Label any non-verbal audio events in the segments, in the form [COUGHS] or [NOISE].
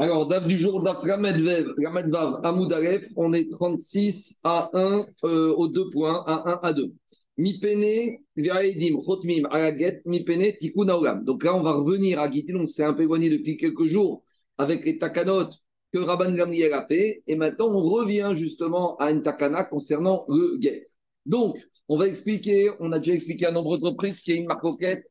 Alors, DAF du jour, DAF Ramedvav, Amoud Aleph, on est 36 à 1 euh, aux deux points, à 1 à 2. Mi pene, Viraedim, Chotmim, Araget, Mi pene, Tikkun Haolam. Donc là, on va revenir à Gitin, on s'est un peu éloigné depuis quelques jours avec les takanot que Rabban Gamliel a fait, et maintenant on revient justement à une takana concernant le get. Donc, on va expliquer, on a déjà expliqué à nombreuses reprises qu'il y a une marque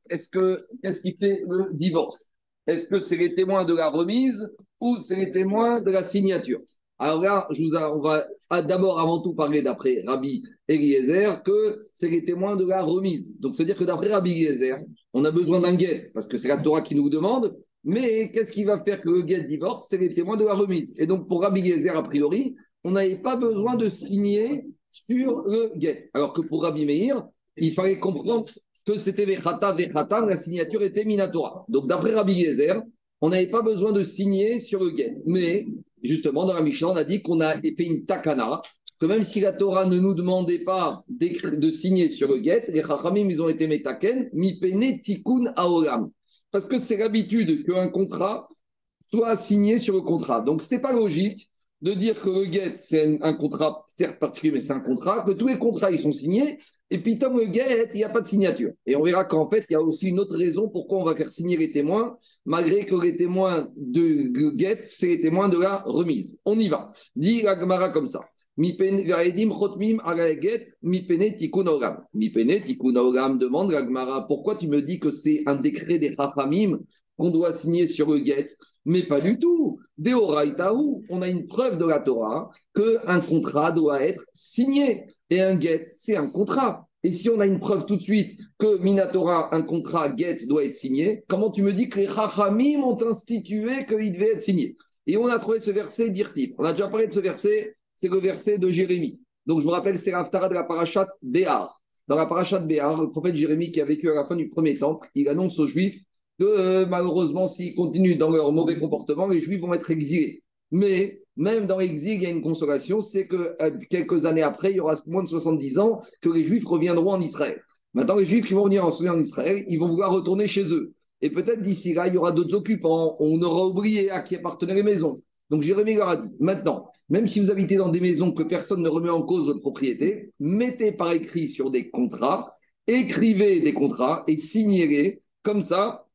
Est-ce que, qu'est-ce qui fait le divorce? Est-ce que c'est les témoins de la remise ou c'est les témoins de la signature Alors là, je vous on va d'abord, avant tout, parler d'après Rabbi Eliezer que c'est les témoins de la remise. Donc, c'est-à-dire que d'après Rabbi Eliezer, on a besoin d'un guet, parce que c'est la Torah qui nous demande, mais qu'est-ce qui va faire que le guet divorce C'est les témoins de la remise. Et donc, pour Rabbi Eliezer, a priori, on n'avait pas besoin de signer sur le guet. Alors que pour Rabbi Meir, il fallait comprendre que c'était Vechata, Vechata, la signature était Minatora. Donc, d'après Rabbi Eliezer, on n'avait pas besoin de signer sur le guet. Mais justement, dans la Mishnah, on a dit qu'on a fait une takana, que même si la Torah ne nous demandait pas de signer sur le guet, les Chachamim, ils ont été metaken, mi pene tikkun aolam. Parce que c'est l'habitude qu'un contrat soit signé sur le contrat. Donc, ce n'était pas logique de dire que le guet, c'est un, contrat, certes particulier, mais c'est un contrat, que tous les contrats, ils sont signés, et puis comme le il n'y a pas de signature. Et on verra qu'en fait, il y a aussi une autre raison pourquoi on va faire signer les témoins, malgré que les témoins de guet, c'est les témoins de la remise. On y va. Dit la Gemara comme ça. Demande la Gemara, pourquoi tu me dis que c'est un décret des Chachamim qu'on doit signer sur le mais pas du tout. Deoraitaou, on a une preuve de la Torah qu'un contrat doit être signé. Et un get, c'est un contrat. Et si on a une preuve tout de suite que Minatora, un contrat get doit être signé, comment tu me dis que les Chachamim ont institué qu'il devait être signé? Et on a trouvé ce verset d'Irtip. On a déjà parlé de ce verset, c'est le verset de Jérémie. Donc je vous rappelle, c'est l'Aftara de la parachat Béar. Dans la parachat Béar, le prophète Jérémie qui a vécu à la fin du premier temple, il annonce aux Juifs que euh, malheureusement, s'ils continuent dans leur mauvais comportement, les Juifs vont être exilés. Mais même dans l'exil, il y a une consolation, c'est que euh, quelques années après, il y aura moins de 70 ans, que les Juifs reviendront en Israël. Maintenant, les Juifs qui vont venir en Israël, ils vont vouloir retourner chez eux. Et peut-être d'ici là, il y aura d'autres occupants, on aura oublié à qui appartenaient les maisons. Donc Jérémie leur a dit, maintenant, même si vous habitez dans des maisons que personne ne remet en cause votre propriété, mettez par écrit sur des contrats, écrivez des contrats et signez-les. Comme ça,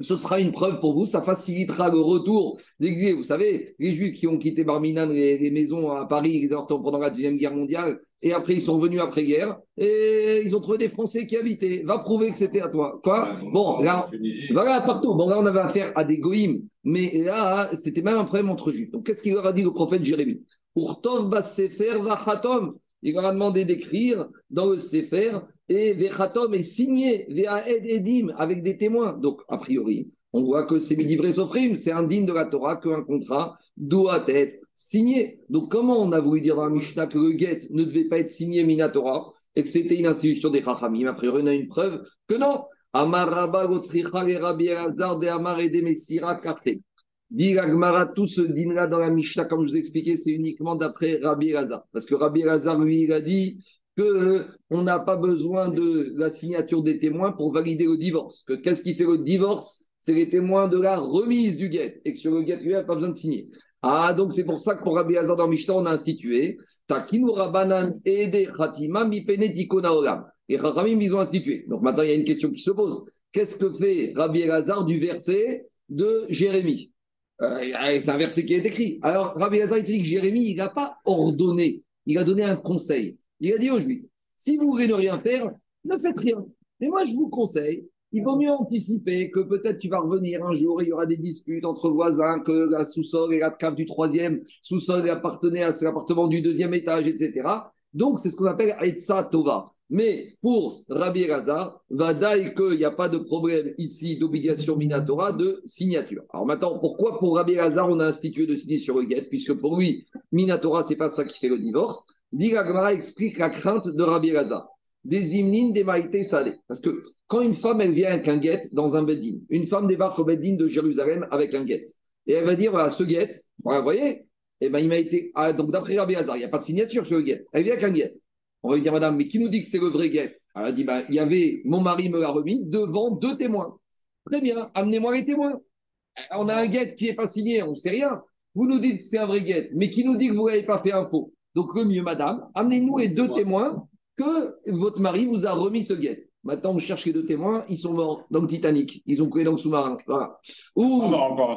ce sera une preuve pour vous, ça facilitera le retour d'exil. Vous savez, les Juifs qui ont quitté Barminan, les, maisons à Paris pendant la Deuxième Guerre mondiale, et après ils sont venus après-guerre, et ils ont trouvé des Français qui habitaient. Va prouver que c'était à toi. Quoi Bon, là, voilà, partout. Bon, là, on avait affaire à des goïms, mais là, c'était même un problème entre Juifs. Donc, qu'est-ce qu'il leur a dit le prophète Jérémie? Pour Tov Sefer Vachatom, il leur a demandé d'écrire dans le Sefer et Vechatom est signé, Ve'aed Edim, avec des témoins. Donc, a priori, on voit que c'est Midivré Sofrim, c'est indigne de la Torah qu'un contrat doit être signé. Donc, comment on a voulu dire dans la Mishnah que le get ne devait pas être signé Minatora et que c'était une institution des Chachamim? A priori, on a une preuve que non. Amaraba Rabbi de Amar et Mesira Dit Gmara, tout ce din-là dans la Mishnah, comme je vous ai expliqué, c'est uniquement d'après Rabbi Razar. Parce que Rabbi Razar, lui, il a dit qu'on n'a pas besoin de la signature des témoins pour valider le divorce. Que qu'est-ce qui fait le divorce? C'est les témoins de la remise du guet. Et que sur le guet, il n'y a pas besoin de signer. Ah, donc c'est pour ça que pour Rabbi Hazar dans Mishnah, on a institué Takinu Rabanan Ede Khatima Olam. Et ils ont institué. Donc maintenant, il y a une question qui se pose. Qu'est-ce que fait Rabbi Hazar du verset de Jérémie? Euh, C'est un verset qui est écrit. Alors, Rabbi Hazar, il dit que Jérémie, il n'a pas ordonné, il a donné un conseil. Il a dit aux Juifs, si vous voulez ne rien faire, ne faites rien. Mais moi, je vous conseille, il vaut mieux anticiper que peut-être tu vas revenir un jour et il y aura des disputes entre voisins, que la sous-sol et la cave du troisième sous-sol appartenait à l'appartement du deuxième étage, etc. Donc, c'est ce qu'on appelle Etsa Tova. Mais pour Rabbi Raza, dire qu'il n'y a pas de problème ici d'obligation Minatora de signature. Alors maintenant, pourquoi pour Rabbi Raza on a institué de signer sur le guet Puisque pour lui, Minatora, c'est pas ça qui fait le divorce. Dit explique la crainte de Rabbi Raza. Des hymnines, des maïtés salées. Parce que quand une femme, elle vient avec un guet dans un beddin, une femme débarque au beddin de Jérusalem avec un guet. Et elle va dire, voilà, ce guet, vous voyez, eh ben, il m'a été. Ah, donc d'après Rabbi Hazar, il n'y a pas de signature sur le guet. Elle vient avec un guet. On va lui dire, madame, mais qui nous dit que c'est le vrai guet? Elle a dit, bah, il y avait, mon mari me l'a remis devant deux témoins. Très bien, amenez-moi les témoins. On a un guet qui n'est pas signé, on ne sait rien. Vous nous dites que c'est un vrai guet, mais qui nous dit que vous n'avez pas fait un faux. Donc, le mieux, madame, amenez-nous les deux témoins que votre mari vous a remis ce guet. Maintenant, on cherche les deux témoins, ils sont morts dans le Titanic, ils ont coulé dans le sous-marin. Voilà. Ou,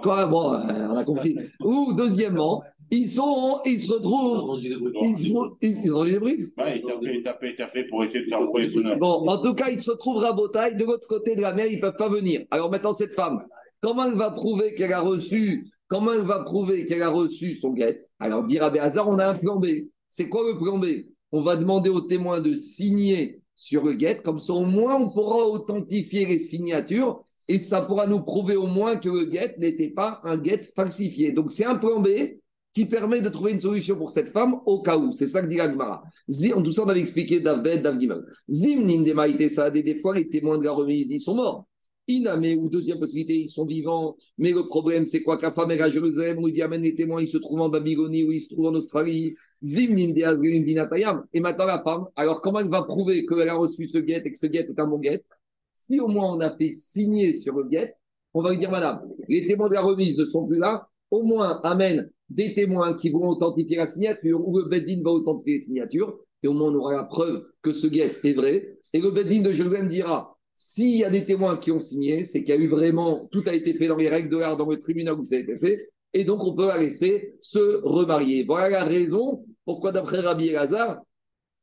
quoi, bon, euh, on a compris. [LAUGHS] Ou, deuxièmement, ils sont, ils se retrouvent. Ils sont, ils ont les il t'a fait pour essayer de faire le Bon, en tout cas, ils se retrouvent à Botaille, de l'autre côté de la mer, ils ne peuvent pas venir. Alors maintenant, cette femme, comment elle va prouver qu'elle a reçu, comment elle va prouver qu'elle a reçu son guette Alors, dire à on a un plan B. C'est quoi le plan B? On va demander aux témoins de signer sur le guette, comme ça au moins on pourra authentifier les signatures et ça pourra nous prouver au moins que le guette n'était pas un guette falsifié. Donc c'est un plan B qui permet de trouver une solution pour cette femme au cas où. C'est ça que dit l'Agmara. En tout ça, on avait expliqué David, David Zim, Nindema, ça, des fois, les témoins de la remise, ils sont morts. Iname, ou deuxième possibilité, ils sont vivants. Mais le problème, c'est quoi? Qu'à femme est à Jérusalem, où il dit Amen les témoins, ils se trouvent en Babylonie, ou ils se trouvent en Australie. Zim, Et maintenant, la femme, alors comment elle va prouver qu'elle a reçu ce guet et que ce guet est un bon guet? Si au moins on a fait signer sur le guet, on va lui dire Madame, les témoins de la remise ne sont plus là, au moins amène des témoins qui vont authentifier la signature ou le Beddin va authentifier la signature et au moins on aura la preuve que ce guet est vrai. Et le Beddin de Jérusalem dira s'il y a des témoins qui ont signé, c'est qu'il y a eu vraiment, tout a été fait dans les règles de l'art, dans le tribunal où ça a été fait, et donc on peut la laisser se remarier. Voilà la raison pourquoi, d'après Rabbi Elazar,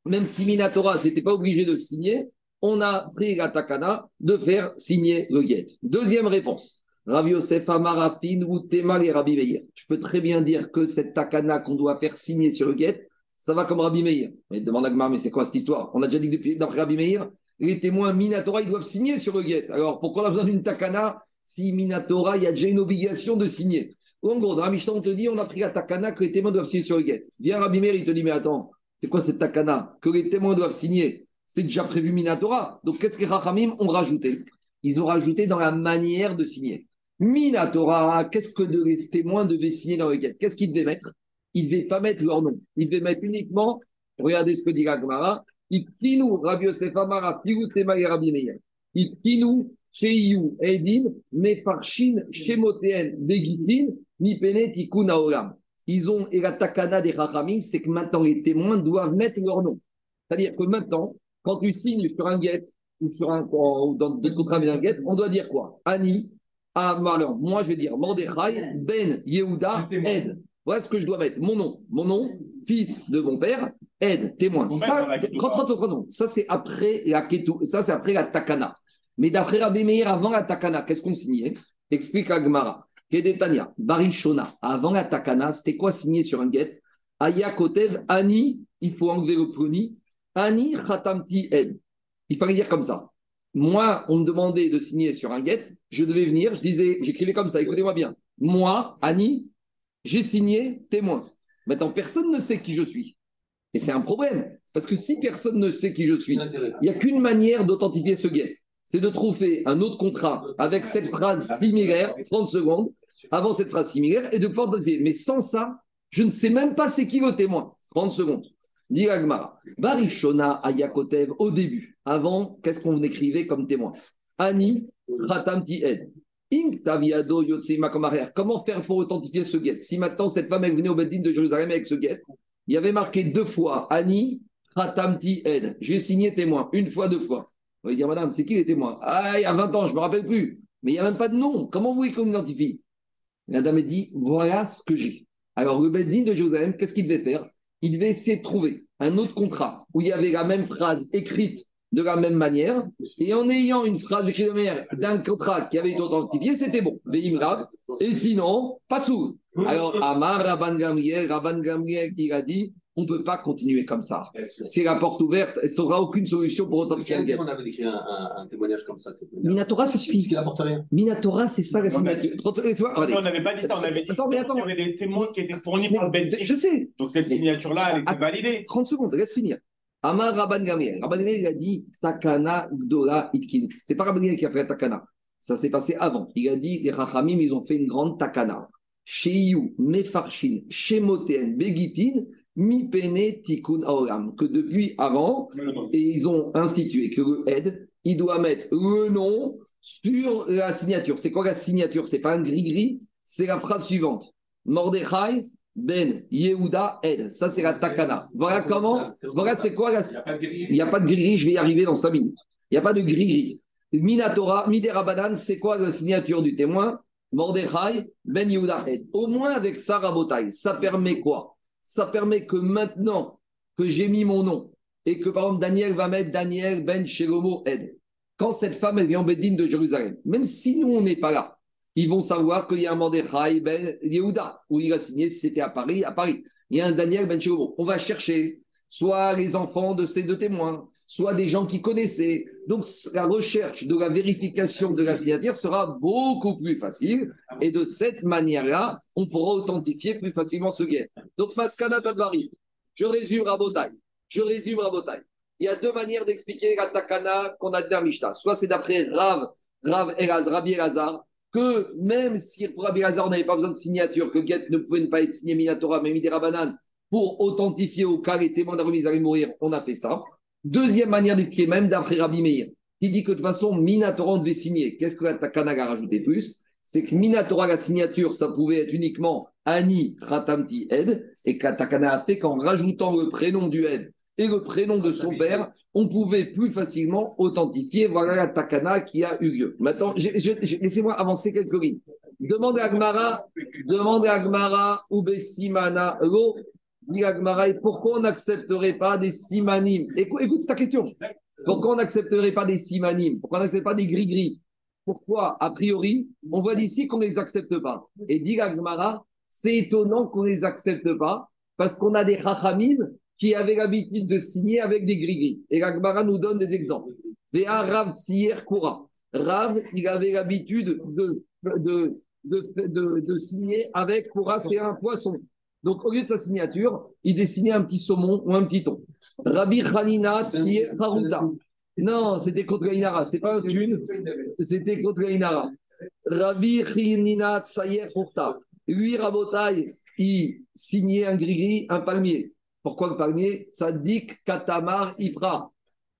même si Minatora n'était pas obligé de signer, on a pris la takana de faire signer le guet. Deuxième réponse. Rabbi Yosef Amarafin ou Temal et Rabbi Meir. Je peux très bien dire que cette takana qu'on doit faire signer sur le guet, ça va comme Rabbi Meir. Mais demande à Gmar, mais c'est quoi cette histoire? On a déjà dit que d'après Rabbi Meir, les témoins Minatora, ils doivent signer sur le guet. Alors pourquoi on a besoin d'une takana si Minatora, il y a déjà une obligation de signer? En gros, dans la on te dit, on a pris la takana que les témoins doivent signer sur le guet. Viens Rabbi Meir, il te dit, mais attends, c'est quoi cette takana? Que les témoins doivent signer? C'est déjà prévu Minatora. Donc qu'est-ce que les Rachamim ont rajouté? Ils ont rajouté dans la manière de signer. Minatora, qu'est-ce que les témoins devaient signer dans le guet? Qu'est-ce qu'ils devaient mettre? Ils ne devaient pas mettre leur nom. Ils devaient mettre uniquement, regardez ce que dit Gagmara, Itkinu, Rabbi Yosef Amara, Piru Tema Rabbi Meir. Itkinu, Sheiyu, Edim, Mefarshin, Shemoteen, Begitin, Mipene, Tikkun Aolam. Ils ont, et la takana des Chachamim, c'est que maintenant les témoins doivent mettre leur nom. C'est-à-dire que maintenant, quand tu signes sur un guet, ou sur un, ou dans des contrats avec un guet, on doit dire quoi? Ani, ah, Marlon, moi je vais dire Mordechai Ben Yehuda Ed. Voilà ce que je dois mettre. Mon nom, mon nom, fils de mon père, Ed, témoin. Ça, ça c'est après la ça c'est après la Takana. Mais d'après Rabbi Meir, avant la Takana, qu'est-ce qu'on signait? Explique Agmara. Kedetania, Barishona, avant la Takana, c'était quoi signé sur un guet? Aya Kotev, Ani, il faut enlever le pruni, Ani Khatamti Ed. Il fallait dire comme ça. Moi, on me demandait de signer sur un guet, je devais venir, je disais, j'écrivais comme ça, écoutez-moi bien. Moi, Annie, j'ai signé témoin. Maintenant, personne ne sait qui je suis. Et c'est un problème. Parce que si personne ne sait qui je suis, il n'y a qu'une manière d'authentifier ce guet. C'est de trouver un autre contrat avec cette phrase similaire, 30 secondes, avant cette phrase similaire, et de pouvoir identifier. Mais sans ça, je ne sais même pas c'est qui le témoin. 30 secondes. Dit Barishona Ayakotev, au début, avant, qu'est-ce qu'on écrivait comme témoin? Ani Khatamti Ed. Comment faire pour authentifier ce guet? Si maintenant cette femme est venue au Beddin de Jérusalem avec ce guet, il y avait marqué deux fois Ani Khatamti Ed. J'ai signé témoin, une fois, deux fois. On va dire, madame, c'est qui les témoins? Ah, il y a 20 ans, je ne me rappelle plus. Mais il n'y a même pas de nom. Comment vous voulez qu'on identifie La dame dit, voilà ce que j'ai. Alors le Beddin de Jérusalem, qu'est-ce qu'il devait faire? Il devait essayer de trouver un autre contrat où il y avait la même phrase écrite de la même manière, et en ayant une phrase écrite de manière d'un contrat qui avait été authentifié, c'était bon. Et sinon, pas sous. Alors, Amar Rabban Gamriel, Rabban Gamriel, il a dit on ne peut pas continuer comme ça. C'est la porte ouverte, il n'y aura aucune solution pour authentifier un On avait écrit un, un, témoignage comme ça. Minatora, ça suffit. N'apporte rien. Minatora, c'est ça la signature. on n'avait pas dit ça, on avait dit qu'il y avait des témoins qui étaient fournis par le Benji. Je sais. Donc cette signature-là, elle était validée. 30 secondes, laisse finir. Amar Rabban Gamriel. Rabban Gamriel, il a dit Takana Gdora Itkin. C'est pas Rabban Gamriel qui a fait la Takana. Ça s'est passé avant. Il a dit les Rachamim, ils ont fait une grande Takana. Chez You, Mefarshin, Shemoten, Begitin, mi pene tikkun aolam, que depuis avant, et ils ont institué que le aide, il doit mettre le nom sur la signature. C'est quoi la signature? C'est pas un gris-gris, c'est la phrase suivante. Mordechai ben Yehuda Ed. Ça, c'est la takana. Voilà comment. Voilà, c'est quoi la. Il n'y a pas de gris-gris, je vais y arriver dans 5 minutes. Il n'y a pas de gris-gris. Minatora, Midera Banan, c'est quoi la signature du témoin? Mordechai Ben Yehuda Ed. Au moins avec Sarah Botaï, ça permet quoi? Ça permet que maintenant que j'ai mis mon nom et que par exemple Daniel va mettre Daniel Ben Shelomo Ed, quand cette femme elle vient en Bedine de Jérusalem, même si nous on n'est pas là, ils vont savoir qu'il y a un Mordechai Ben Yehuda, où il a signé, si c'était à Paris, à Paris. Il y a un Daniel Ben. On va chercher soit les enfants de ces deux témoins, soit des gens qui connaissaient. Donc la recherche de la vérification de la signature sera beaucoup plus facile et de cette manière-là, on pourra authentifier plus facilement ce guet. Donc Faskana Tadvari, je résume Rabotai, je résume Rabotai. Il y a deux manières d'expliquer la takana qu'on a dit Mishnah. Soit c'est d'après Rav, Rav Elaz, Rabbi Elazar, que même si Rabbi Elazar on n'avait pas besoin de signature, que Get ne pouvait pas être signé Minatora, mais Banane, pour authentifier au cas les témoins d'Arabie allaient mourir, on a fait ça. Deuxième manière d'expliquer, même d'après Rabbi Meir, qui dit que de toute façon, Minatora, on devait signer. Qu'est-ce que la Takana a rajouté plus? C'est que Minatora, la signature, ça pouvait être uniquement Ani Ratamti Ed, et que la Takana a fait qu'en rajoutant le prénom du Ed et le prénom de son père, on pouvait plus facilement authentifier. Voilà la Takana qui a eu lieu. Maintenant, laissez-moi avancer quelques lignes. Demande à Agmara, demande à Agmara, Ubesimana, Lo, pourquoi on n'accepterait pas des simanim? Écoute, écoute ta question. Pourquoi on n'accepterait pas des simanim? Pourquoi on n'accepterait pas des gris-gris? Pourquoi, a priori, on voit d'ici qu'on ne les accepte pas? Et dit Agmara, c'est étonnant qu'on ne les accepte pas parce qu'on a des chachamim qui avaient l'habitude de signer avec des gris-gris. Et Agmara nous donne des exemples. Rav Kura. Rav, il avait l'habitude de de, de, de, signer avec Kura, c'est un poisson. Donc, au lieu de sa signature, il dessinait un petit saumon ou un petit thon. Rabbi Hanina Tsier Haruta. Non, c'était contre l'Inara. C'était pas un thune, c'était contre l'Inara. Rabbi Hanina Tsayer Furta. Lui, Rabotai, il signait un gris-gris, un palmier. Pourquoi le palmier Sadik Katamar Ibra.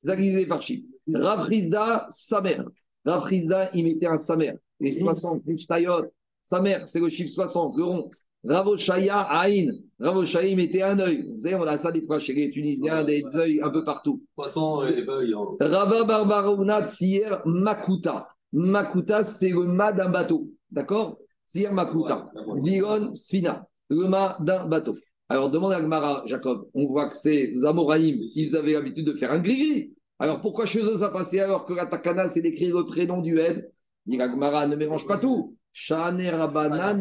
Zagizé Farchi. Rafrizda, sa mère. Rafrizda, il mettait un sa mère. Les 60, Tayot, sa mère, c'est le chiffre 60, le rond. Ravoshaya Aïn. Ravoshaya, mettait un œil. Vous savez, on a ça des fois chez les Tunisiens, des œils un peu partout. Poisson et œil. Rava Barbarouna Tsier Makuta. Makuta, c'est le mât d'un bateau. D'accord? Tsier Makuta. Viron Sfina. Le mât d'un bateau. Alors, demande à Gmara, Jacob. On voit que ces Amoraïm, ils avaient l'habitude de faire un gris Alors, pourquoi chez eux ça passait alors que la Takana, c'est d'écrire le prénom du aide Dit Gmara, ne mélange pas tout. Shane Rabanan,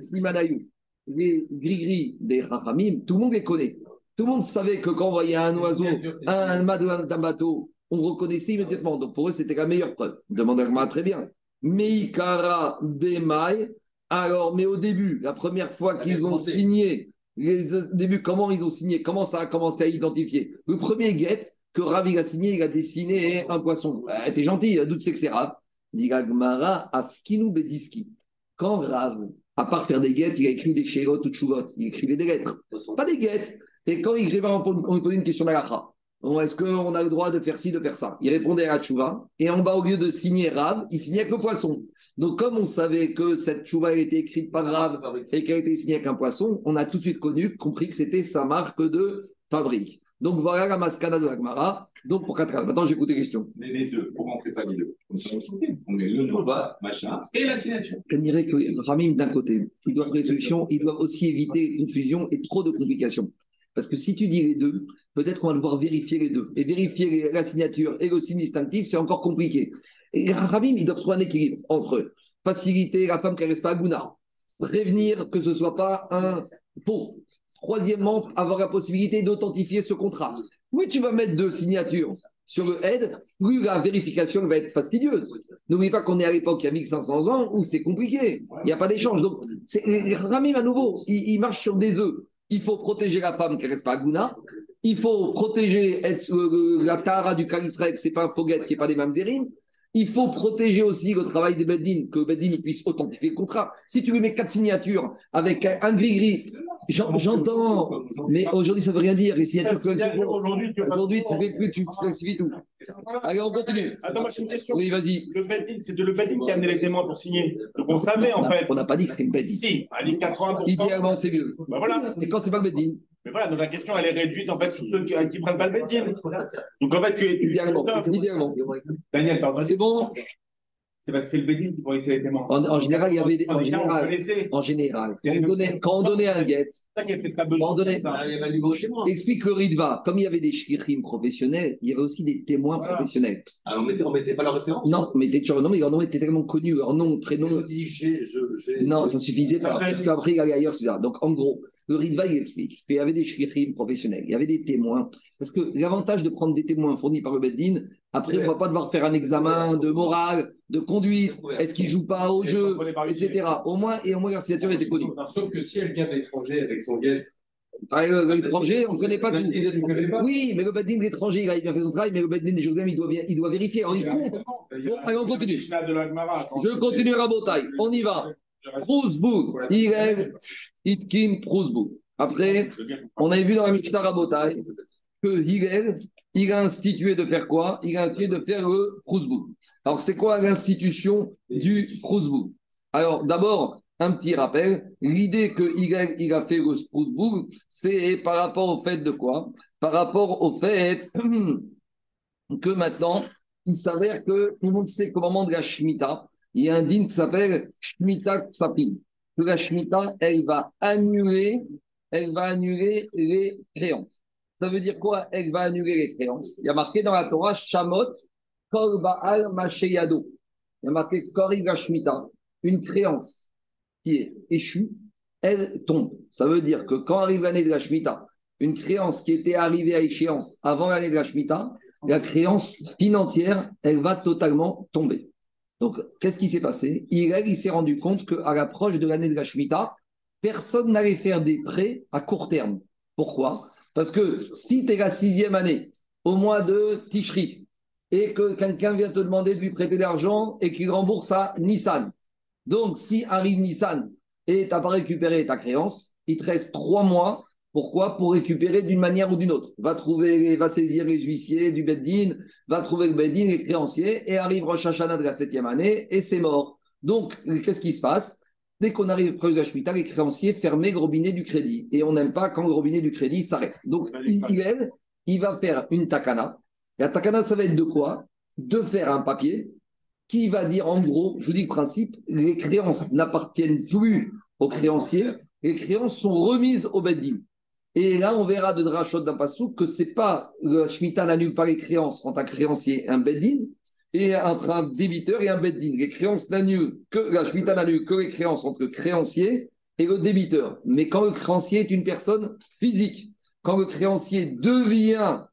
Simanayou, les gris-gris des Rachamim, tout le monde les connaît. Tout le monde savait que quand on voyait un oiseau, un d'un bateau, on reconnaissait immédiatement. Donc pour eux, c'était la meilleure preuve. Demande à très bien. Meikara Demai. Alors, mais au début, la première fois qu'ils ont signé, les début, comment ils ont signé, comment ça a commencé à identifier? Le premier guet que Ravi a signé, il a dessiné un poisson. Eh, t'es gentil, tu sais que c'est Rav Dit Afkinu Bediski. Quand Rav à part faire des guettes, il a écrit des chérotes ou de chouvot. Il écrivait des lettres. Pas des guettes. Et quand il écrivait, on lui posait une question d'Alacha. Est-ce qu'on a le droit de faire ci, de faire ça? Il répondait à la tchouva. Et en bas, au lieu de signer Rav, il signait avec le poisson. Donc, comme on savait que cette tchouva a été écrite par Rav et qu'elle a été signée avec un poisson, on a tout de suite connu, compris que c'était sa marque de fabrique. Donc voilà la mascada de l'Agmara. Donc pour 4 Maintenant, j'écoute les questions. Mais les deux, pourquoi on ne fait pas les deux on met le Nova, machin, et la signature. Je dirais que Ramim, d'un côté, il doit trouver des solutions, il doit aussi éviter une fusion et trop de complications. Parce que si tu dis les deux, peut-être qu'on va devoir vérifier les deux. Et vérifier la signature et le signe distinctif, c'est encore compliqué. Et Ramim, il doit trouver un équilibre entre faciliter la femme qui ne reste pas à Gouna, prévenir que ce ne soit pas un faux, Troisièmement, avoir la possibilité d'authentifier ce contrat. Oui, tu vas mettre deux signatures sur le aide, plus la vérification va être fastidieuse. N'oublie pas qu'on est à l'époque il y a 1500 ans où c'est compliqué. Il n'y a pas d'échange. Donc, Ramim, à nouveau, il, marche sur des œufs. Il faut protéger la femme qui reste pas à Gouna. Il faut protéger la Tara du Kalisrek, ce n'est pas un Foguet qui n'est pas des Mamzerim. Il faut protéger aussi le travail des Beddin, que Beddin puisse authentifier le contrat. Si tu lui mets quatre signatures avec un gris-gris, j'entends, mais aujourd'hui ça ne veut rien dire. Les signatures Aujourd'hui, tu fais plus, tu flexifies tout. Allez, on continue. Attends, moi j'ai une question. Oui, vas-y. Le Bedin, c'est de le Bedin qui a amené les témoins pour signer. Donc on savait en fait. On n'a pas dit que c'était une bête. Si, on a dit 80%. Idéalement, c'est mieux. Bah voilà. Et quand c'est pas le Bedin Mais voilà, donc la question elle est réduite en fait sur ceux qui, qui prennent pas le Bedin. Donc en fait, tu es. tu- Idéalement. Idéalement. Daniel, t'as C'est bon C'est parce que c'est le Bedin qui pourrait laisser les témoins. en, en général, il y avait des. En En général, on en général quand, on donnait, quand on donnait un guet, C'est ça a besoin. donnez- de ça. Il y avait du gros chez moi. explique le Ritva. Comme il y avait des shlichim professionnels, il y avait aussi des témoins Voilà. professionnels. Alors, on mettait, on mettait pas la référence Non, mais t'es toujours- non, mais leur nom était tellement connu, leur nom, On prénom. Non, ça suffisait pas. Parce qu'après, il allait ailleurs, etc. Donc, en gros, le Ritva, il explique qu'il y avait des shlichim professionnels, il y avait des témoins. Parce que l'avantage de prendre des témoins fournis par le Beddin, après, on ne va pas devoir faire un examen de morale, de conduite, est-ce qu'ils jouent pas au jeu, etc. Au moins, et au moins, la signature était connue. Sauf que si elle vient de l'étranger avec son guet, Ah, le- L'étranger, on ne connaît pas tout. Oui, mais le Beddin de l'étranger, il a bien fait son travail, mais le Beddin de Jérusalem, il doit, bien- il doit vérifier. Alors, il compte. Bon, allez, on continue. Je continue à Botaï. On y va. Prousbourg, Irel, Itkin, Prousbourg. Après, on avait vu dans la Mishnah Rabotai que Hillel, il a institué de faire quoi? Il a institué de faire le Prousbourg. Alors, c'est quoi l'institution du Prousbourg Alors, d'abord, un petit rappel. L'idée que Hillel, il a fait le Prousbourg, c'est par rapport au fait de quoi? Par rapport au fait [CLEARS THROAT] que maintenant, il s'avère que tout le monde sait qu'au moment de la Shemitah, il y a un din qui s'appelle Shemitah Ksapim. La Shemitah, elle va annuler, elle va annuler les créances. Ça veut dire quoi? Elle va annuler les créances. Il y a marqué dans la Torah Shamot Kol Baal Masheyado. Il y a marqué Koriv la Shemitah. Une créance qui est échue, elle tombe. Ça veut dire que quand arrive l'année de la Shemitah, une créance qui était arrivée à échéance avant l'année de la Shemitah, la créance financière, elle va totalement tomber. Donc, qu'est-ce qui s'est passé? Il, s'est rendu compte qu'à l'approche de l'année de la Shemitah, personne n'allait faire des prêts à court terme. Pourquoi? Parce que si tu es la sixième année, au mois de Tishri, et que quelqu'un vient te demander de lui prêter de l'argent et qu'il rembourse à Nissan, donc si arrive Nissan et tu n'as pas récupéré ta créance, il te reste trois mois pourquoi? Pour récupérer d'une manière ou d'une autre. Va trouver, va saisir les huissiers du Beddin, va trouver le Beddin, les créanciers, et arrive Rosh Hashanah de la septième année, et c'est mort. Donc, qu'est-ce qui se passe? Dès qu'on arrive près de la Shemitah, les créanciers ferment le robinet du crédit. Et on n'aime pas quand le robinet du crédit s'arrête. Donc, il, il, il va faire une takana. La takana, ça va être de quoi? De faire un papier qui va dire, en gros, je vous dis le principe, les créances n'appartiennent plus aux créanciers, les créances sont remises au Beddin. Et là, on verra de Drachot d'un passou que c'est pas le Shemitah n'annule pas les créances entre un créancier et un beddin, et entre un débiteur et un beddin. Les créances n'annulent que la n'annule que les créances entre le créancier et le débiteur. Mais quand le créancier est une personne physique, quand le créancier devient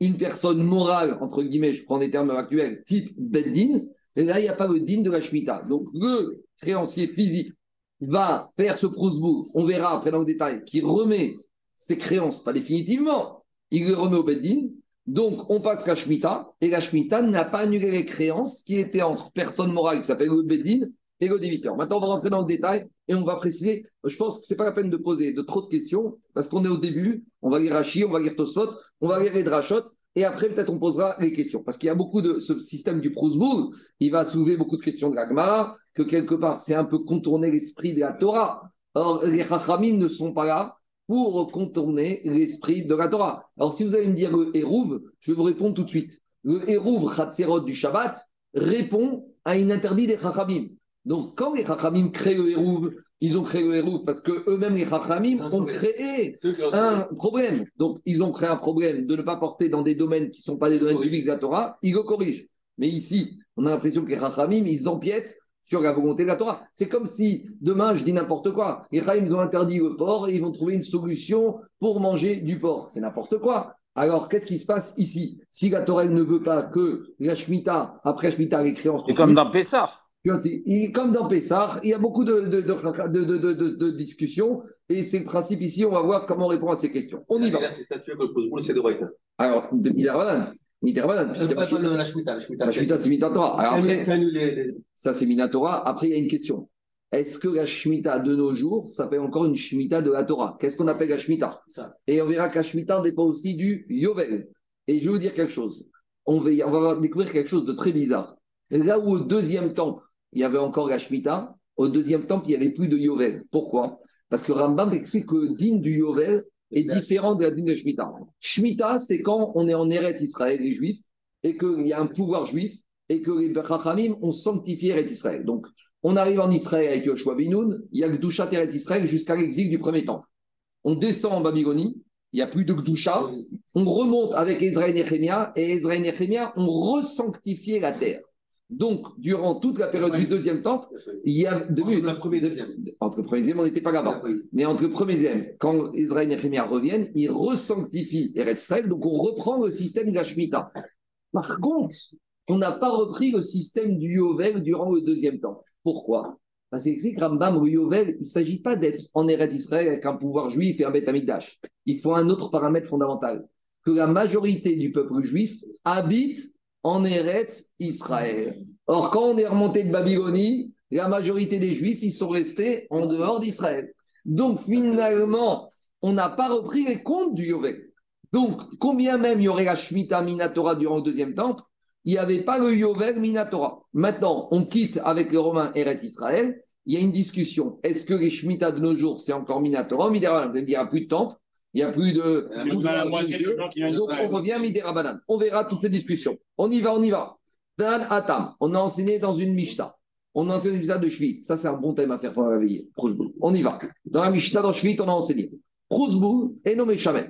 une personne morale, entre guillemets, je prends des termes actuels, type beddin, et là, il n'y a pas le din de la Shemitah. Donc, le créancier physique va faire ce prousbourg, on verra après dans le détail, qui remet ses créances, pas définitivement, il les remet au Beddin. Donc, on passe la Shemitah, et la Shemitah n'a pas annulé les créances qui étaient entre personnes morales qui s'appellent le Beddin et le débiteur. Maintenant, on va rentrer dans le détail et on va préciser. Je pense que ce n'est pas la peine de poser de trop de questions parce qu'on est au début. On va lire Rashi, on va lire Tosfot, on va lire les Drachot et après, peut-être, on posera les questions. Parce qu'il y a beaucoup de ce système du Prousbourg, il va soulever beaucoup de questions de la Gemara, que quelque part, c'est un peu contourner l'esprit de la Torah. Or, les Chachamim ne sont pas là pour contourner l'esprit de la Torah. Alors, si vous allez me dire le Hérouv, je vais vous répondre tout de suite. Le Hérouv Chatzerot du Shabbat répond à une interdit des Chachamim. Donc, quand les Chachamim créent le Hérouv, ils ont créé le Hérouv parce qu'eux-mêmes, les Chachamim, ont créé un problème. Donc, ils ont créé un problème de ne pas porter dans des domaines qui ne sont pas des domaines publics de la Torah, ils le corrigent. Mais ici, on a l'impression que les Chachamim, ils empiètent sur la volonté de la Torah. C'est comme si demain, je dis n'importe quoi, les Chaim ont interdit le porc et ils vont trouver une solution pour manger du porc. C'est n'importe quoi. Alors, qu'est-ce qui se passe ici? Si la Torah ne veut pas que la Shemitah, après Shemitah, les créances. C'est comme dans Pessah. Comme dans Pessah, il y a beaucoup de, de, de, de discussions et c'est le principe ici. On va voir comment on répond à ces questions. On y va. Là, c'est statué que le Prousboul, c'est de. Alors, de La Shemitah, c'est Minatora. Ça, c'est Minatora. Après, il y a une question. Est-ce que la Shemitah de nos jours s'appelle encore une Shemitah de la Torah? Qu'est-ce qu'on appelle la Shemitah Et on verra que la Shemitah dépend aussi du Yovel. Et je vais vous dire quelque chose. on va, on va découvrir quelque chose de très bizarre. Là où au deuxième temple, il y avait encore la Shemitah, au deuxième temple, il n'y avait plus de Yovel. Pourquoi? Parce que Rambam explique que din du Yovel est différent de la din de Shemitah. Shemitah, c'est quand on est en Eretz Israël, les Juifs, et qu'il y a un pouvoir juif, et que les Chachamim ont sanctifié Eretz Israël. Donc, on arrive en Israël avec Yoshua Binoun, il y a Gdusha Eretz Israël jusqu'à l'exil du premier temple. On descend en Babylonie, il n'y a plus de Gdusha, on remonte avec Ezra et Nehemia, et Ezra et Nehemia ont resanctifié la terre. Donc, durant toute la période du deuxième temple, il y a deux Entre le premier et le deuxième. Entre le premier et le deuxième, on n'était pas là-bas. Mais entre le premier et le deuxième, quand Israël et Nehemia reviennent, ils resanctifient Eretz donc on reprend le système de la Shemitah. Par contre, on n'a pas repris le système du Yovel durant le deuxième temple. Pourquoi? Parce qu'explique Rambam, le Yovel, il ne s'agit pas d'être en Eretz Israël avec un pouvoir juif et un Beth Amikdash. Il faut un autre paramètre fondamental, que la majorité du peuple juif habite en Eretz Israël. Or, quand on est remonté de Babylonie, la majorité des Juifs, ils sont restés en dehors d'Israël. Donc, finalement, on n'a pas repris les comptes du Yovel. Donc, combien même il y aurait la Shemitah Minatora durant le deuxième temple, il n'y avait pas le Yovel Minatora. Maintenant, on quitte avec les Romains Eretz Israël. Il y a une discussion. Est-ce que les Shemitah de nos jours, c'est encore Minatora? Vous allez me il n'y a plus de temple, il n'y a plus de. La moitié des gens qui viennent Donc, on revient Midera Banan. On verra toutes ces discussions. On y va, on y va. Dan Atam, on a enseigné dans une Mishnah. On a enseigné une Mishnah de Shvit. Ça, c'est un bon thème à faire pour la réveiller. Prouzboul. On y va. Dans la Mishnah, dans Shvit, on a enseigné. Prouzboul et nommé Shamet.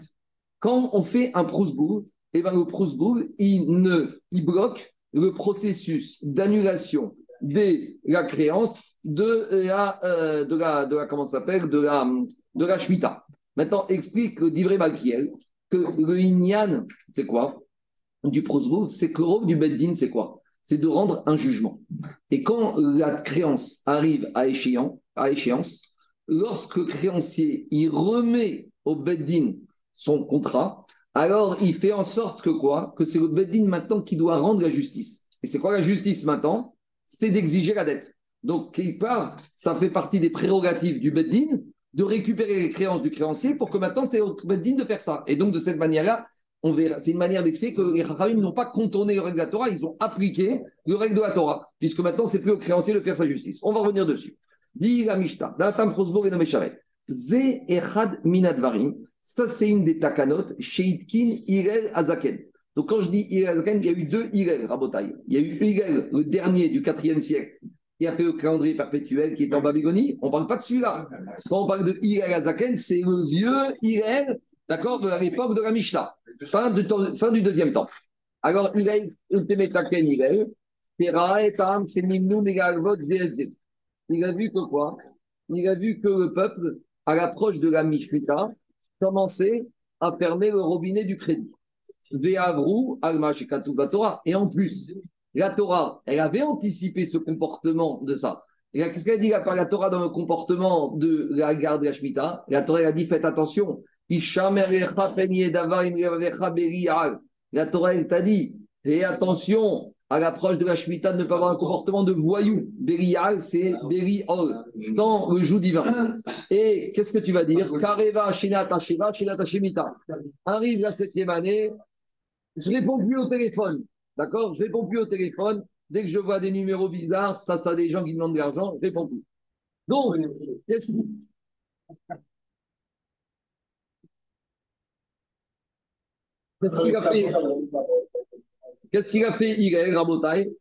Quand on fait un Prouzboul, eh ben, le Prouzboul, il, ne, il bloque le processus d'annulation de la créance de la, euh, de la, de la, comment ça s'appelle, de la, de la Shemitah. Maintenant, explique Divré Malkiel que le Inyan, c'est quoi Du Prosboul, c'est que le rôle du Beddin, c'est quoi? C'est de rendre un jugement. Et quand la créance arrive à échéance, lorsque le créancier il remet au Beddin son contrat, alors il fait en sorte que quoi? Que c'est le Beddin maintenant qui doit rendre la justice. Et c'est quoi la justice maintenant? C'est d'exiger la dette. Donc, quelque part, ça fait partie des prérogatives du Beddin de récupérer les créances du créancier pour que maintenant c'est au Beddin de faire ça. Et donc, de cette manière-là. C'est une manière d'expliquer que les Chachamim n'ont pas contourné le règle de la Torah, ils ont appliqué le règle de la Torah, puisque maintenant c'est plus au créancier de faire sa justice. On va revenir dessus. Dit la et. Ze Minadvarim. Ça, c'est une des takanot, Sheitkin Irel Azaken. Donc, quand je dis Irel Azaken, il y a eu deux Irel, Rabotai. Il y a eu Irel, le dernier du 4e siècle, qui a fait le calendrier perpétuel, qui est en Babylonie. On ne parle pas de celui-là. Quand on parle de Irel Azaken, c'est le vieux Irel, d'accord, de l'époque de la Mishnah, fin, de temps- fin du deuxième temps. Alors, Shenimnu, Megalvot, Zelzel. Il a vu que quoi? Il a vu que le peuple, à l'approche de la Mishnah, commençait à fermer le robinet du crédit. Et en plus, la Torah, elle avait anticipé ce comportement de ça. Qu'est-ce qu'elle dit? Par la Torah dans le comportement de la garde de la Shemitah La Torah elle a dit faites attention. La Torah elle t'a dit fais attention à l'approche de la Shemitah de ne pas avoir un comportement de voyou. Beri'al, c'est beri'ol, sans le joug divin. Et qu'est-ce que tu vas dire? Kareva shinata shinata shemitah. Arrive la septième année, je réponds plus au téléphone. D'accord? Je réponds plus au téléphone. Dès que je vois des numéros bizarres, ça, ça, des gens qui demandent de l'argent, je réponds plus. Donc, qu'est-ce qu'est-ce qu'il a fait? Qu'est-ce qu'il a fait Irel Rabotai?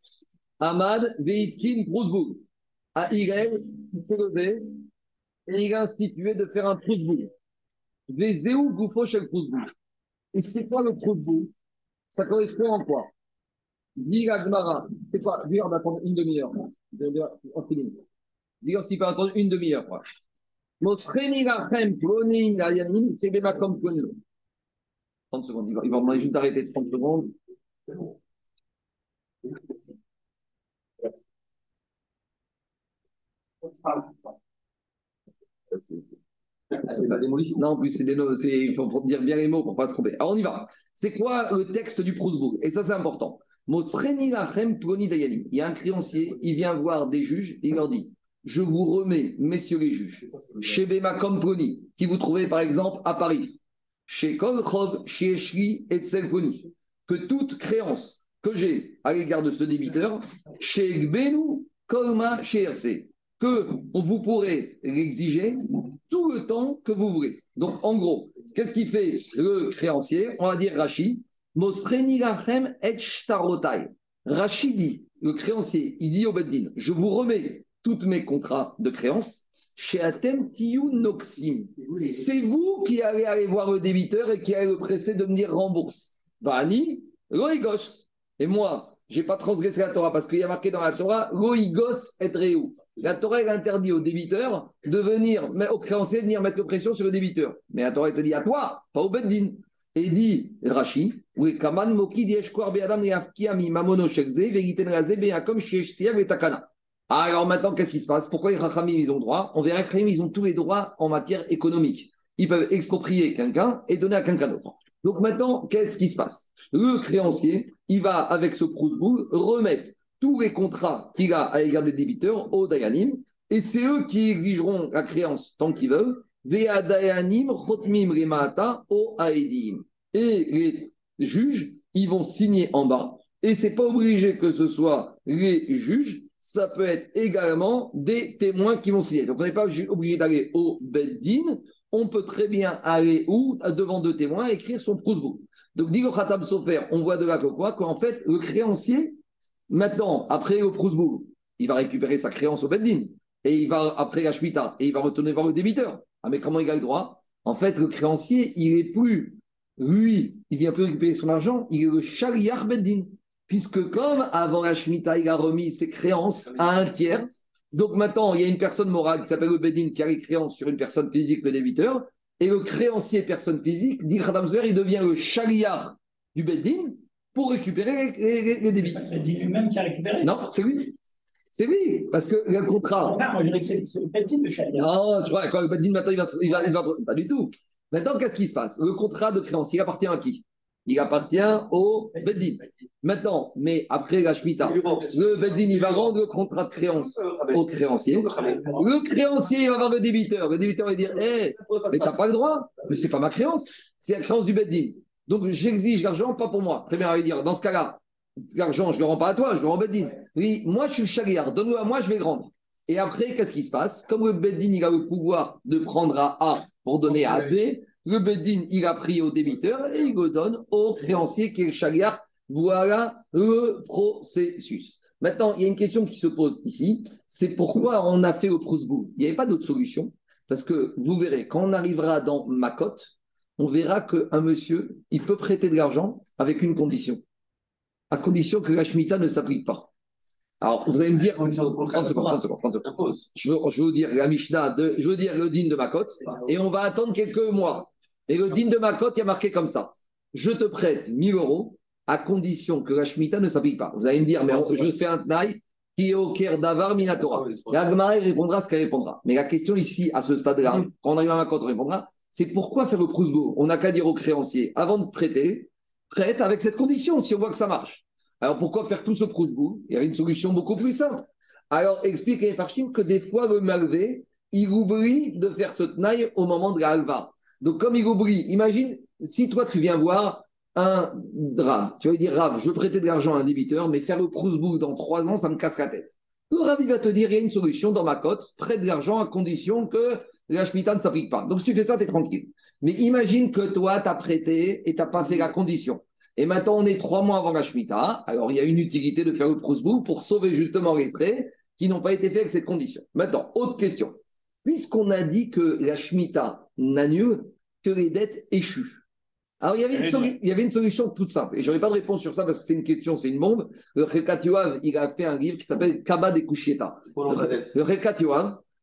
Ahmad Veitkin Prousbourg. À Irel, il s'est levé et il a institué de faire un Prousbourg. Vezeu Goufo Shel Prousbourg. Et c'est quoi le Prousbourg? Ça correspond à quoi? Dis la Gemara. C'est quoi? Dis, on va attendre une demi-heure. De- de- On finit. Dis si peut attendre une demi-heure. quoi. Mosreni lachem plonim layanim sebemakom plonim. 30 secondes. Il va, il va juste d'arrêter 30 secondes. C'est. Non, en plus, il faut dire bien les mots pour pas se tromper. Alors, on y va. C'est quoi le texte du Prousbourg? Et ça, c'est important. Il y a un créancier, il vient voir des juges, il leur dit Je vous remets, messieurs les juges, chez Bema Ploni, qui vous trouvez par exemple à Paris, chez Kolkhov, chez Eshli et Tselkoni, que toute créance que j'ai à l'égard de ce débiteur, chez Gbenu, Kolma, chez que vous pourrez l'exiger tout le temps que vous voulez. Donc, en gros, qu'est-ce qui fait le créancier? On va dire Rachid, Mosreni Lachem et Shtarotai. Rachid dit, le créancier, il dit au Beddin, je vous remets tous mes contrats de créance chez Atem Noxim. C'est vous qui allez aller voir le débiteur et qui allez le presser de venir rembourser. Bani, gauche. Et moi, je n'ai pas transgressé la Torah parce qu'il y a marqué dans la Torah Loïgos et Réou. La Torah interdit au débiteur de venir, au créancier, de venir mettre pression sur le débiteur. Mais la Torah te dit à toi, pas au Beddin. Et dit Rashi, oui, Kaman Moki Dieshkwar Beadam Yafkiami Mamono Shekze, Vegiten Raze Beakom Sheshsiag Vetakana. Alors maintenant, qu'est-ce qui se passe? Pourquoi les Rachamim, ils ont droit? On verra que ils ont tous les droits en matière économique. Ils peuvent exproprier quelqu'un et donner à quelqu'un d'autre. Donc maintenant, qu'est-ce qui se passe? Le créancier, il va, avec ce prousboul, remettre tous les contrats qu'il a à l'égard des débiteurs au Dayanim, et c'est eux qui exigeront la créance tant qu'ils veulent. Et les juges, ils vont signer en bas. Et c'est pas obligé que ce soit les juges, ça peut être également des témoins qui vont signer. Donc on n'est pas obligé d'aller au Beddin, on peut très bien aller où? Devant deux témoins écrire son prousbook. Donc dit Khatam Sofer, on voit de là que quoi? Qu'en fait, le créancier, maintenant, après le prousbook, il va récupérer sa créance au Beddin, et il va, après la et il va retourner voir le débiteur. Ah mais comment il a le droit? En fait, le créancier, il est plus, lui, il vient plus récupérer son argent, il est le Shariach Beddin. Puisque comme avant la Shemitah, il a remis ses créances à un tiers, donc maintenant, il y a une personne morale qui s'appelle le Bedin qui a les créances sur une personne physique, le débiteur, et le créancier personne physique, dit Zwer, il devient le chaliard du Bedin pour récupérer les, les, débits. C'est lui-même qui a récupéré. Non, c'est lui. C'est lui, parce que le contrat. Ah, moi, je dirais que c'est le Bedin le chaliard. Non, tu vois, quand le Bedin maintenant, il va, il va, il va, Pas du tout. Maintenant, qu'est-ce qui se passe? Le contrat de créance, il appartient à qui? Il appartient au Beddin. Maintenant, mais après la Shemitah, le Beddin, il va rendre le contrat de créance au créancier. Le créancier, il va voir le débiteur. Le débiteur va dire Hé, mais tu n'as pas le droit, mais ce n'est pas ma créance, c'est la créance du Beddin. Donc j'exige l'argent, pas pour moi. Très bien, il va dire Dans ce cas-là, l'argent, je ne le rends pas à toi, je le rends au Beddin. Oui, moi, je suis le chagriard, donne-le à moi, je vais le rendre. Et après, qu'est-ce qui se passe? Comme le Beddin, il a le pouvoir de prendre à A pour donner à B, le Bedin, il a pris au débiteur et il le donne au créancier qui est le chagriard. Voilà le processus. Maintenant, il y a une question qui se pose ici, c'est pourquoi on a fait au Prousbou. Il n'y avait pas d'autre solution, parce que vous verrez, quand on arrivera dans Makot, on verra qu'un monsieur, il peut prêter de l'argent avec une condition, à condition que la Shemitah ne s'applique pas. Alors, vous allez me dire, 30 secondes, 30 secondes, 30 secondes. Je veux, je veux vous dire la Mishnah, de, je veux dire le din de Makot, et on va attendre quelques mois. Et le din de Makot, il y a marqué comme ça. Je te prête 1000 euros à condition que la Shemitah ne s'applique pas. Vous allez me dire, mais je fais un tnaï qui est au Ker d'Avar Minatora. La Gemara répondra ce qu'elle répondra. Mais la question ici, à ce stade-là, mm. quand on arrive à Makot, on répondra, c'est pourquoi faire le prousbo On n'a qu'à dire au créancier, avant de prêter, prête avec cette condition, si on voit que ça marche. Alors pourquoi faire tout ce prousbo Il y avait une solution beaucoup plus simple. Alors explique les Farshim que des fois, le malvé, il oublie de faire ce tnaï au moment de la halva. Donc, comme il oublie, imagine si toi tu viens voir un Rav, tu vas lui dire Rav, je prêter de l'argent à un débiteur, mais faire le prousbou dans trois ans, ça me casse la tête. Le Rav, il va te dire il y a une solution dans ma cote, prête de l'argent à condition que la Shemitah ne s'applique pas. Donc, si tu fais ça, tu es tranquille. Mais imagine que toi, tu as prêté et tu n'as pas fait la condition. Et maintenant, on est trois mois avant la Shemitah. Alors, il y a une utilité de faire le prousbou pour sauver justement les prêts qui n'ont pas été faits avec cette condition. Maintenant, autre question. Puisqu'on a dit que la Shemitah n'a lieu que les dettes échues. Alors, il y, avait une il y avait une solution toute simple. Et je n'aurai pas de réponse sur ça parce que c'est une question, c'est une bombe. Le Rekat il a fait un livre qui s'appelle Kaba de Kushieta. Le Rekat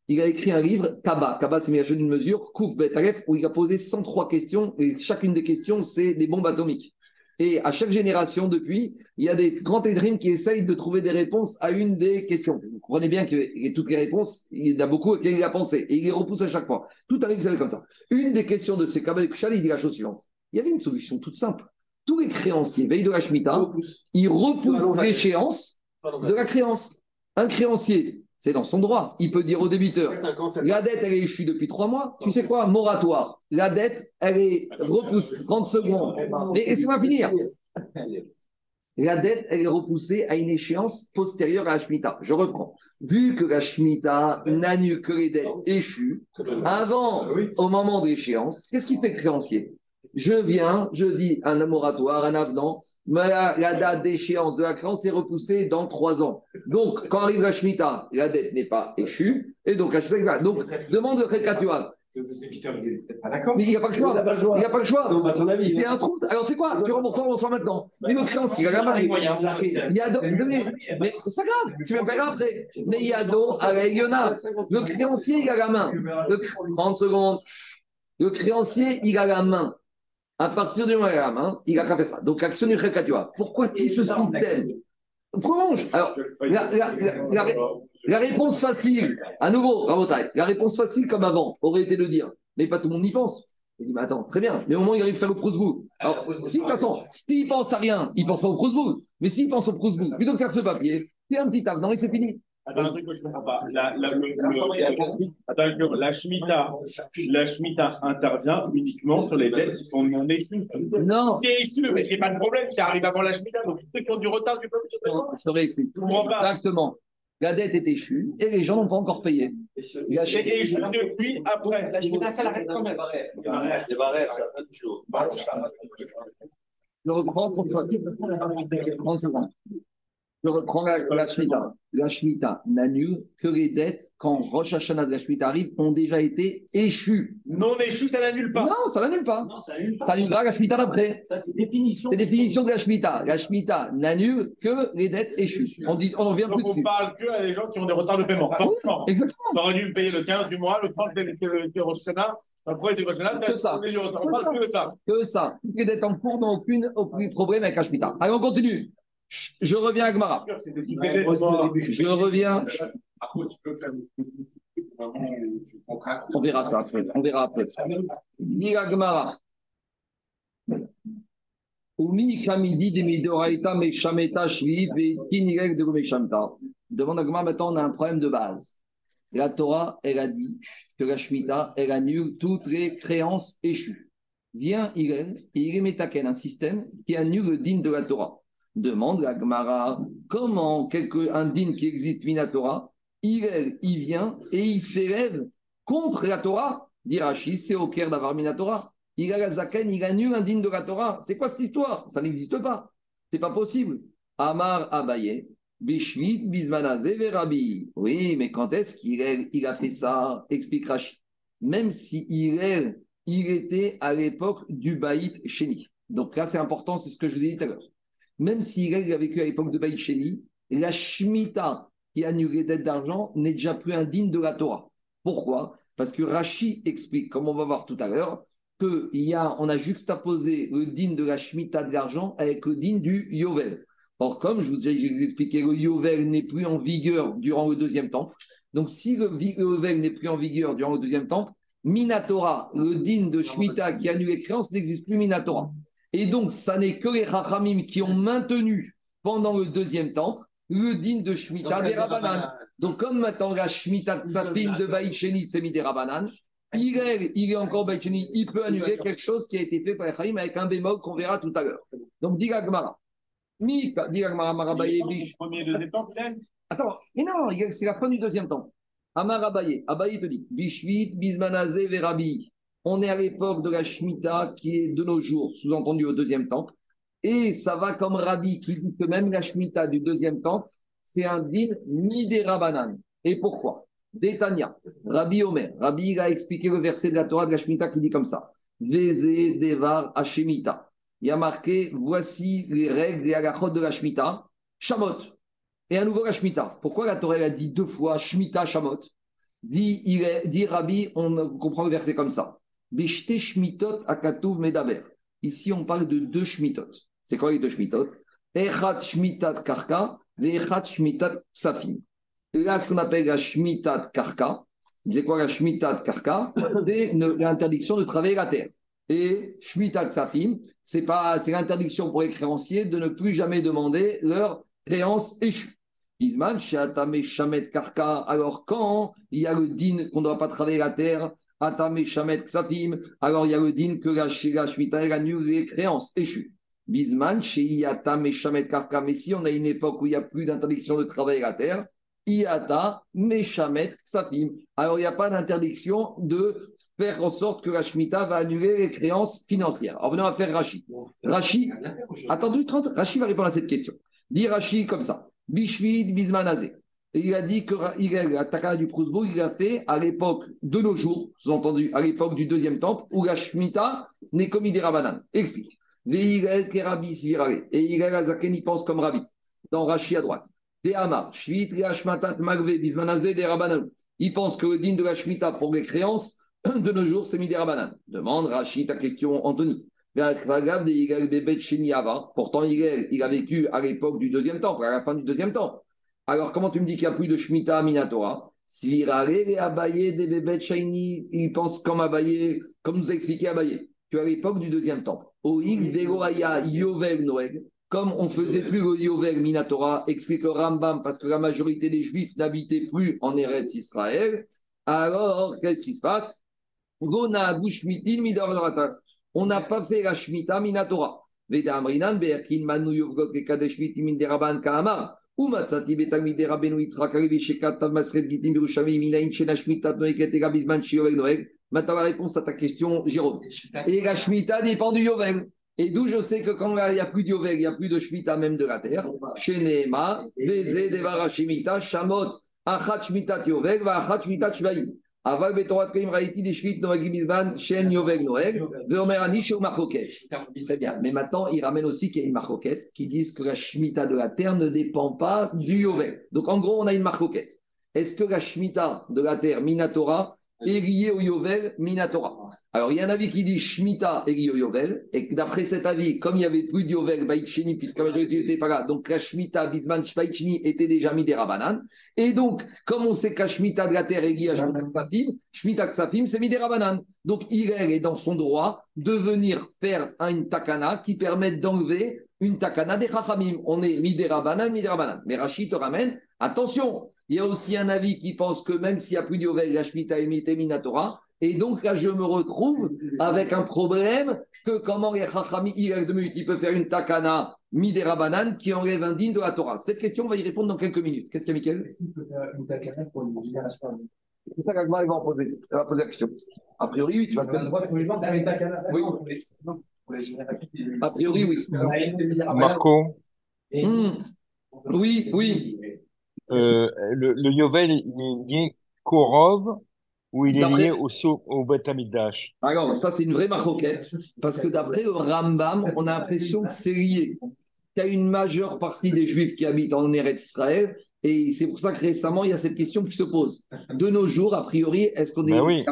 il a écrit un livre, Kaba. Kaba, c'est mis à d'une mesure, Kouf Betaref, où il a posé 103 questions. Et chacune des questions, c'est des bombes atomiques. Et à chaque génération depuis, il y a des grands tédrim qui essayent de trouver des réponses à une des questions. Vous comprenez bien que toutes les réponses, il y en a beaucoup auxquelles il a pensé. Et il les repousse à chaque fois. Tout arrive, vous savez, comme ça. Une des questions de ces Kabbalah Kushal, il dit la chose suivante. Il y avait une solution toute simple. Tous les créanciers, veille de la Shemitah, ils repoussent l'échéance de la créance. Un créancier, c'est dans son droit. Il peut dire au débiteur la dette, elle est échue depuis trois mois. Tu sais quoi Moratoire. La dette, elle est repoussée 30 secondes. Mais laissez-moi finir. la dette, elle est repoussée à une échéance postérieure à la Shemitah. Je reprends. Vu que la Shemitah n'annule que les dettes échues, avant, au moment de l'échéance, qu'est-ce qui fait le créancier? Je viens, je dis un moratoire, un avenant, mais la, la date d'échéance de la créance est repoussée dans trois ans. Donc, quand arrive la Shemitah, la dette n'est pas échue, et donc la Shemitah va. Donc, demande de d'accord. Mais il n'y a pas le choix. Il n'a pas le choix. Il n'y a pas le choix. Avis. C'est un trou. Alors, tu sais quoi? Tu rembourses, on rembourse maintenant. Mais le créancier, il a la main. Il y a donc, mais c'est pas grave, tu me paieras après. Mais il y a donc, à le créancier, il a la main. Le cr- 30 secondes. Le créancier, il a la main. À partir du moment où il a la main, il a qu'à faire ça. Donc, l'action du Khekatua. Pourquoi tout ce système Prolonge. Alors, la, la- la- la- la réponse facile, à nouveau, Rabotai, la réponse facile comme avant aurait été de dire, mais pas tout le monde y pense. Il dit, mais attends, très bien, mais au moins il arrive à faire le Prousbourg. Alors, si, de toute façon, s'il pense à rien, il pense pas au Prousbourg. Mais s'il pense au Prousbourg, plutôt que faire ce papier, c'est un petit avenant et c'est fini. Attends, un truc que je comprends pas. La, la, le, le- attends, la Shemitah, la Shemitah intervient uniquement sur les dettes qui sont non échues. Non, Si c'est échu, mais j'ai pas de problème, ça arrive avant la Shemitah, donc ceux qui ont du retard, non, je te réexplique. Je comprends pas. Exactement. La dette est échue et les gens n'ont pas encore payé. C'est échu depuis après. La Shemitah, ça l'arrête quand même. Barèves, les barèves, ça a toujours. Je reprends pour toi. 30 secondes. Je reprends la, la Shemitah. La Shemitah n'annule que les dettes, quand Rosh Hashanah de la Shemitah arrive, ont déjà été échues. Non échu, ça n'annule pas. Non, ça n'annule pas. Non, ça annule pas. Ça annulera la Shemitah d'après. Ça, c'est définition. C'est définition de la Shemitah. La Shemitah n'annule que les dettes échues. On dit, on en revient plus on dessus. parle que à des gens qui ont des retards de paiement. Forcément. Exactement. On aurait dû le payer le 15 du mois, le 30 de Rosh Hashanah, après Hashanah, Que ça. que ça. Que ça. Toutes les dettes en cours n'ont aucune, aucun problème avec la Shemitah. Allez, on continue. Je- reviens à Gmara. Je reviens. On verra ça après. On verra après. De meshamta. Demande à Gemara, maintenant on a un problème de base. La Torah, elle a dit que la Shemitah, elle annule toutes les créances échues. Vient Irel, et il metaken, un système qui annule le din de la Torah. Demande la Gemara, comment quelque, un din qui existe, Minatora, Irel, il vient et il s'élève contre la Torah. Dit Rashi, c'est au cœur d'avoir Torah. Il a la zaken, il annule un digne de la Torah. C'est quoi cette histoire? Ça n'existe pas. C'est pas possible. Amar Abaye, Bishvit, Bismanaze, Verabi. Oui, mais quand est-ce qu'il il a fait ça? Explique Rashi. Même si il, il était à l'époque du Baït Sheni. Donc là, c'est important, c'est ce que je vous ai dit tout à l'heure. Même s'il il a vécu à l'époque de Baït Sheni, la Shemitah qui annule les dettes d'argent n'est déjà plus indigne de la Torah. Pourquoi? Parce que Rashi explique, comme on va voir tout à l'heure, qu'on a, on a juxtaposé le din de la Shemitah de l'argent avec le din du Yovel. Or, comme je vous ai expliqué, le Yovel n'est plus en vigueur durant le deuxième temple. Donc, si le Yovel n'est plus en vigueur durant le deuxième temple, Minatora, le din de Shemitah qui annule les créances, n'existe plus Minatora. Et donc, ça n'est que les Chachamim qui ont maintenu pendant le deuxième temple le din de Shemitah des Rabbanan. Donc, comme maintenant la Shemitah Tzafim de Baïcheni, c'est mis des Rabbanan, il est, il est encore Baïcheni, il peut annuler quelque chose qui a été fait par les Chaim avec un bémol qu'on verra tout à l'heure. Donc, dit. Mi, dit la Gemara, Marabaye, Bish. Temps, Attends, mais non, c'est la fin du deuxième temps. Amar Abaye, Abaye te dit, Bishvit, Bismanaze, Verabi. On est à l'époque de la Shemitah qui est de nos jours, sous-entendu au deuxième temple. Et ça va comme Rabbi qui dit que même la Shemitah du deuxième temple, c'est un din Rabbanan. Et pourquoi? Détania, Rabbi Omer, Rabbi il a expliqué le verset de la Torah de la Shemitah qui dit comme ça Veze Devar Hashemita. Il a marqué voici les règles et halachot de la Shemitah. Shamot. Et à nouveau la Shemitah. Pourquoi la Torah a dit deux fois Shemitah Shamot? Dit, dit Rabbi, on comprend le verset comme ça. Bishte Shmitot Akatuv Medaber. Ici, on parle de deux Shmitot. C'est quoi les deux Shmitot? Echat Shmitat Karka, Echat Shmitat Safim. Là, ce qu'on appelle la Shmitat Karka, c'est quoi la Shmitat Karka? C'est l'interdiction de travailler la terre. Et Shmitat Safim, c'est c'est l'interdiction pour les créanciers de ne plus jamais demander leur créance échue. Bisman, Shamet Karka. Alors, quand il y a le din qu'on ne doit pas travailler la terre, Atame Shamet Ksafim, alors il y a le din que la, la Shemitah elle annule les créances échues. Bisman, chez Iata, Meshamet, Kafka, mais si on a une époque où il n'y a plus d'interdiction de travailler la terre, Iata, Meshamet, Safim. Alors, il n'y a pas d'interdiction de faire en sorte que la Shemitah va annuler les créances financières. Alors, venons à faire Rashi. Rashi, attendez 30, Rashi va répondre à cette question. Dit Rashi comme ça. Bishvid, Bismanazé. Il a dit que il la du Prousbo, il a fait à l'époque de nos jours, sous-entendu à l'époque du deuxième temple, où la Shemitah n'est commis des Rabanan. Explique. Et il a Zaken, il pense comme Rabbi. Dans Rashi à droite. Il pense que le din de la Shemitah pour les créances, [CLEARS THROAT] de nos jours, c'est mis des Rabanan. Demande Rashi ta question, Anthony. Pourtant, il a vécu à l'époque du deuxième temple, à la fin du deuxième temple. Alors, comment tu me dis qu'il n'y a plus de Shemitah Minatora? Svirare et Abaye des bébés Shaini, il pense comme Abaye, comme nous a expliqué Abaye, qu'à l'époque du deuxième temple, Yovel Noël, comme on faisait plus le Yovel Minatora, explique le Rambam, parce que la majorité des Juifs n'habitaient plus en Eretz Israël, alors qu'est-ce qui se passe? On n'a pas fait la Shemitah Minatora. Veda Amrinan, Be'erkin Manu Yovgot Kadesh Mitin Deraban Maintenant, la réponse à ta question, Jérôme. Et la dépend du Et d'où je sais que quand il n'y a plus de Yovel, il n'y a plus de Shemitah même de la terre. Devara Va Aval Betorat Koim Raïti des Shvit Noeg Bizman, Shen Yovel Noeg, Veomer Anish ou Machoket. Très bien. Mais maintenant, il ramène aussi qu'il y a une Machoket qui disent que la Shemitah de la terre ne dépend pas du Yovel. Donc en gros, on a une Machoket. Est-ce que la Shemitah de la terre, Minatora, au Yovel, Minatora alors, il y a un avis qui dit lié au Yovel, et d'après cet avis, comme il n'y avait plus de Yovel, Baïchini, puisque la majorité n'était pas là, donc la Shemitah, Bisman, Baïchini était déjà mis des Rabanan. Et donc, comme on sait que la Shemitah de la terre est liée à Shemitah Ksafim, Shemitah Ksafim, c'est mis des Rabanan. Donc, il est dans son droit de venir faire une takana qui permette d'enlever une takana des Chachamim. On est Rabanan, mis des Rabanan. Mais Rachid te ramène, attention, il y a aussi un avis qui pense que même s'il n'y a plus de Yovel, la Shemitah est Minatora. Et donc là, je me retrouve avec un problème que comment les Chachami, il peut faire une takana midera banane qui enlève un digne de la Torah. Cette question, on va y répondre dans quelques minutes. Qu'est-ce qu'il y a, Michael? Est-ce qu'il peut faire une takana pour une génération C'est ça qu'Agma va en poser. Va poser la question. A priori, oui, tu vas te Oui. A priori, oui. Marco, Hmm. Oui, oui. Euh, le, le Yovel, il est lié Korov ou il est lié aussi au, au Beth Amikdash Alors, ça, c'est une vraie maroquette. Parce que d'après le Rambam, on a l'impression que c'est lié. Il y a une majeure partie des Juifs qui habitent en Eretz Israël. Et c'est pour ça que récemment, il y a cette question qui se pose. De nos jours, a priori, est-ce qu'on est. Ben oui.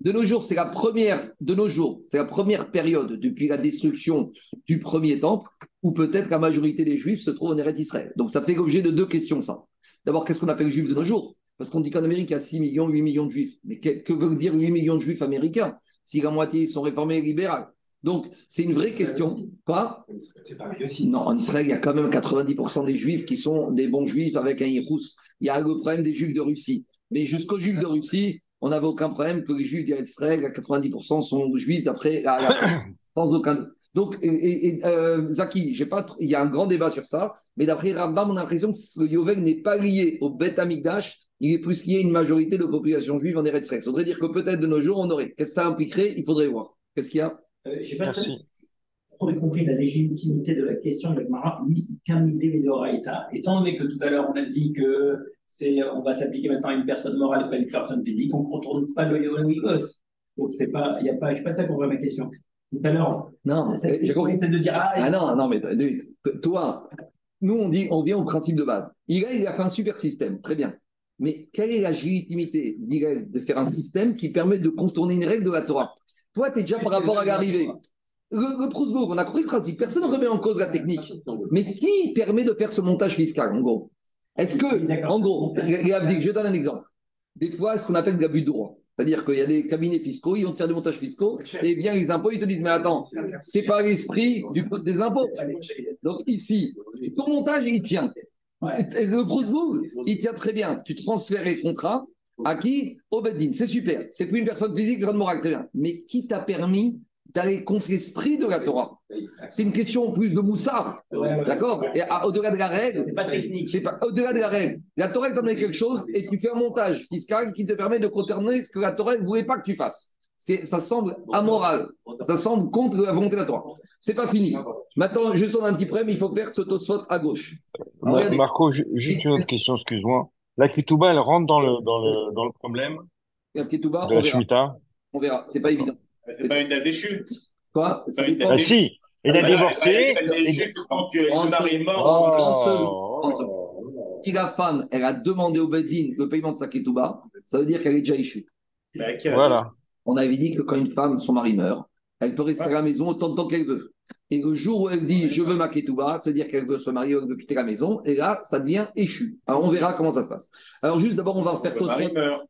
De nos jours, c'est la première. De nos jours, c'est la première période depuis la destruction du premier temple où peut-être la majorité des Juifs se trouvent en Eretz Israël? Donc, ça fait l'objet de deux questions, ça. D'abord, qu'est-ce qu'on appelle Juifs de nos jours? Parce qu'on dit qu'en Amérique, il y a 6 millions, 8 millions de Juifs. Mais que, que veut dire 8 millions de Juifs américains si la moitié sont réformés et libéraux Donc, c'est une vraie question. Quoi? C'est pareil aussi. non, en Israël, il y a quand même 90% des juifs qui sont des bons juifs avec un Yéhous. Il y a le problème des juifs de Russie. Mais jusqu'aux juifs de Russie, on n'avait aucun problème que les juifs d'Israël, à 90% sont juifs d'après [COUGHS] sans aucun doute. Donc, et, euh, Zaki, j'ai pas, tr- il y a un grand débat sur ça, mais d'après Rambam, on a l'impression que ce Yovel n'est pas lié au Beth Amikdash, il est plus lié à une majorité de population juive en Eretz Israël. Ça voudrait dire que peut-être de nos jours, on aurait. Qu'est-ce que ça impliquerait Il faudrait voir. Qu'est-ce qu'il y a? Euh, J'ai pas Merci. trop compris la légitimité de la question de Mara. Étant donné que tout à l'heure on a dit que c'est, on va s'appliquer maintenant à une personne morale et pas à une personne physique, on ne contrôle pas le Yoel Donc c'est pas, il y a pas, je sais pas ça compris ma question. Tout à l'heure, Non, c'est j'ai compris. c'est de dire ah, Ah non, non, mais toi, nous, on dit, on vient au principe de base. Il a, il a fait un super système, très bien. Mais quelle est la légitimité de faire un système qui permet de contourner une règle de la Torah? Toi, tu es déjà par rapport à l'arrivée. Le, le Prousbourg, on a compris le principe. Personne ne remet en cause la technique. Mais qui permet de faire ce montage fiscal, en gros? Est-ce que, en gros, je donne un exemple. Des fois, ce qu'on appelle de l'abus de droit. C'est-à-dire qu'il y a des cabinets fiscaux, ils vont te faire des montages fiscaux, et bien les impôts, ils te disent, mais attends, c'est pas l'esprit du code des impôts. Donc ici, ton montage, il tient. Le Prousbourg, il tient très bien. Tu transfères les contrats à qui? Au Beddin. C'est super. C'est plus une personne physique, personne morale, très bien. Mais qui t'a permis d'aller contre l'esprit de la Torah. C'est une question en plus de Moussard. D'accord? Et au-delà de la règle, C'est pas technique. c'est pas au-delà de la règle. La Torah t'a donné quelque chose et tu fais un montage fiscal qui te permet de contourner ce que la Torah ne voulait pas que tu fasses. C'est, ça semble amoral. Ça semble contre la volonté de la Torah. C'est pas fini. Maintenant, juste on a un petit problème, il faut faire ce tosfot à gauche. Marco, ju- juste une autre question, excuse-moi. La Ketouba, elle rentre dans le, dans le, dans le problème tout bas, de on la verra. Shemitah On verra. C'est pas évident. C'est pas une date déchue. Quoi? C'est Ça pas une. Ah si, il a divorcé. quand tu es mort. Oh. Oh. Si la femme, elle a demandé au Bedin le paiement de sa ketouba, ça veut dire qu'elle est déjà échue. Quel- Voilà. On avait dit que quand une femme, son mari meurt, elle peut rester à la maison autant de temps qu'elle veut. Et le jour où elle dit je veux ma ketouba, ça veut dire qu'elle veut se marier, elle veut quitter la maison, et là, ça devient échu. Alors on verra comment ça se passe. Alors juste d'abord, on va faire Tosfot.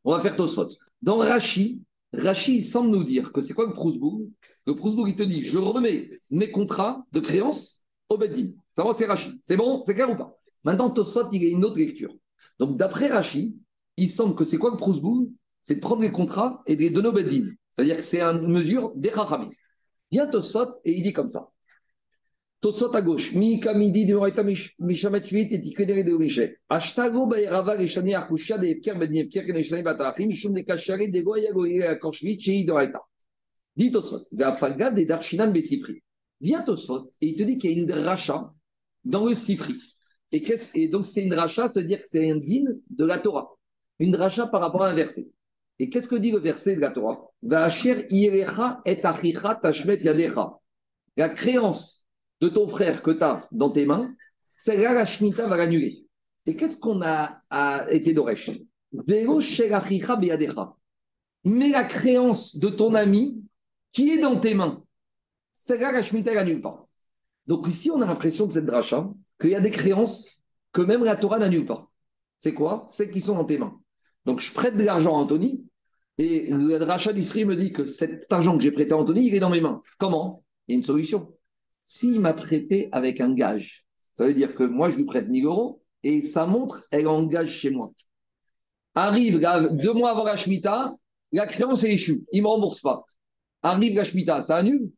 On va faire Tosfot. Dans Rashi, Rashi, il semble nous dire que c'est quoi le Prousbourg? Le Prousbourg, il te dit je remets mes contrats de créance au Beddin. Ça va, c'est Rashi. C'est bon? C'est clair ou pas? Maintenant, Tosfot, il a une autre lecture. Donc d'après Rashi, il semble que c'est quoi le Prousbourg? C'est de prendre les contrats et de les donner au Beddin. C'est-à-dire que c'est une mesure des Chachamim. Vient Tosfot et il dit comme ça. Tosfot à gauche. Mi kamidi de Moraita mishamet shvit et tikedere de Mishe. Ashtago baerava leshani arkusha de Evker ben Evker ken leshani batachim mishum de kashare de goya goya korshvit shei de Moraita. Dit Tosfot. Ve'afalga de darshinan besifri. Vient Tosfot et il te dit qu'il y a une racha dans le sifri. Et, et donc c'est une racha, veut dire que c'est un din de la Torah. Une racha par rapport à un verset. Et qu'est-ce que dit le verset de la Torah? La créance de ton frère que tu as dans tes mains, celle-là, va l'annuler. Et qu'est-ce qu'on a, été d'Oresh? Mais la créance de ton ami qui est dans tes mains, celle-là, la Shemitah pas. Donc ici, on a l'impression de cette dracha qu'il y a des créances que même la Torah n'annule pas. C'est quoi? Celles qui sont dans tes mains. Donc je prête de l'argent à Anthony et le rachat d'Israël me dit que cet argent que j'ai prêté à Anthony, il est dans mes mains. Comment? Il y a une solution. S'il m'a prêté avec un gage, ça veut dire que moi, je lui prête 1000 euros et sa montre, elle engage chez moi. Arrive là, deux mois avant la Shemitah, la créance est échue. Il ne me rembourse pas. Arrive la Shemitah, ça annule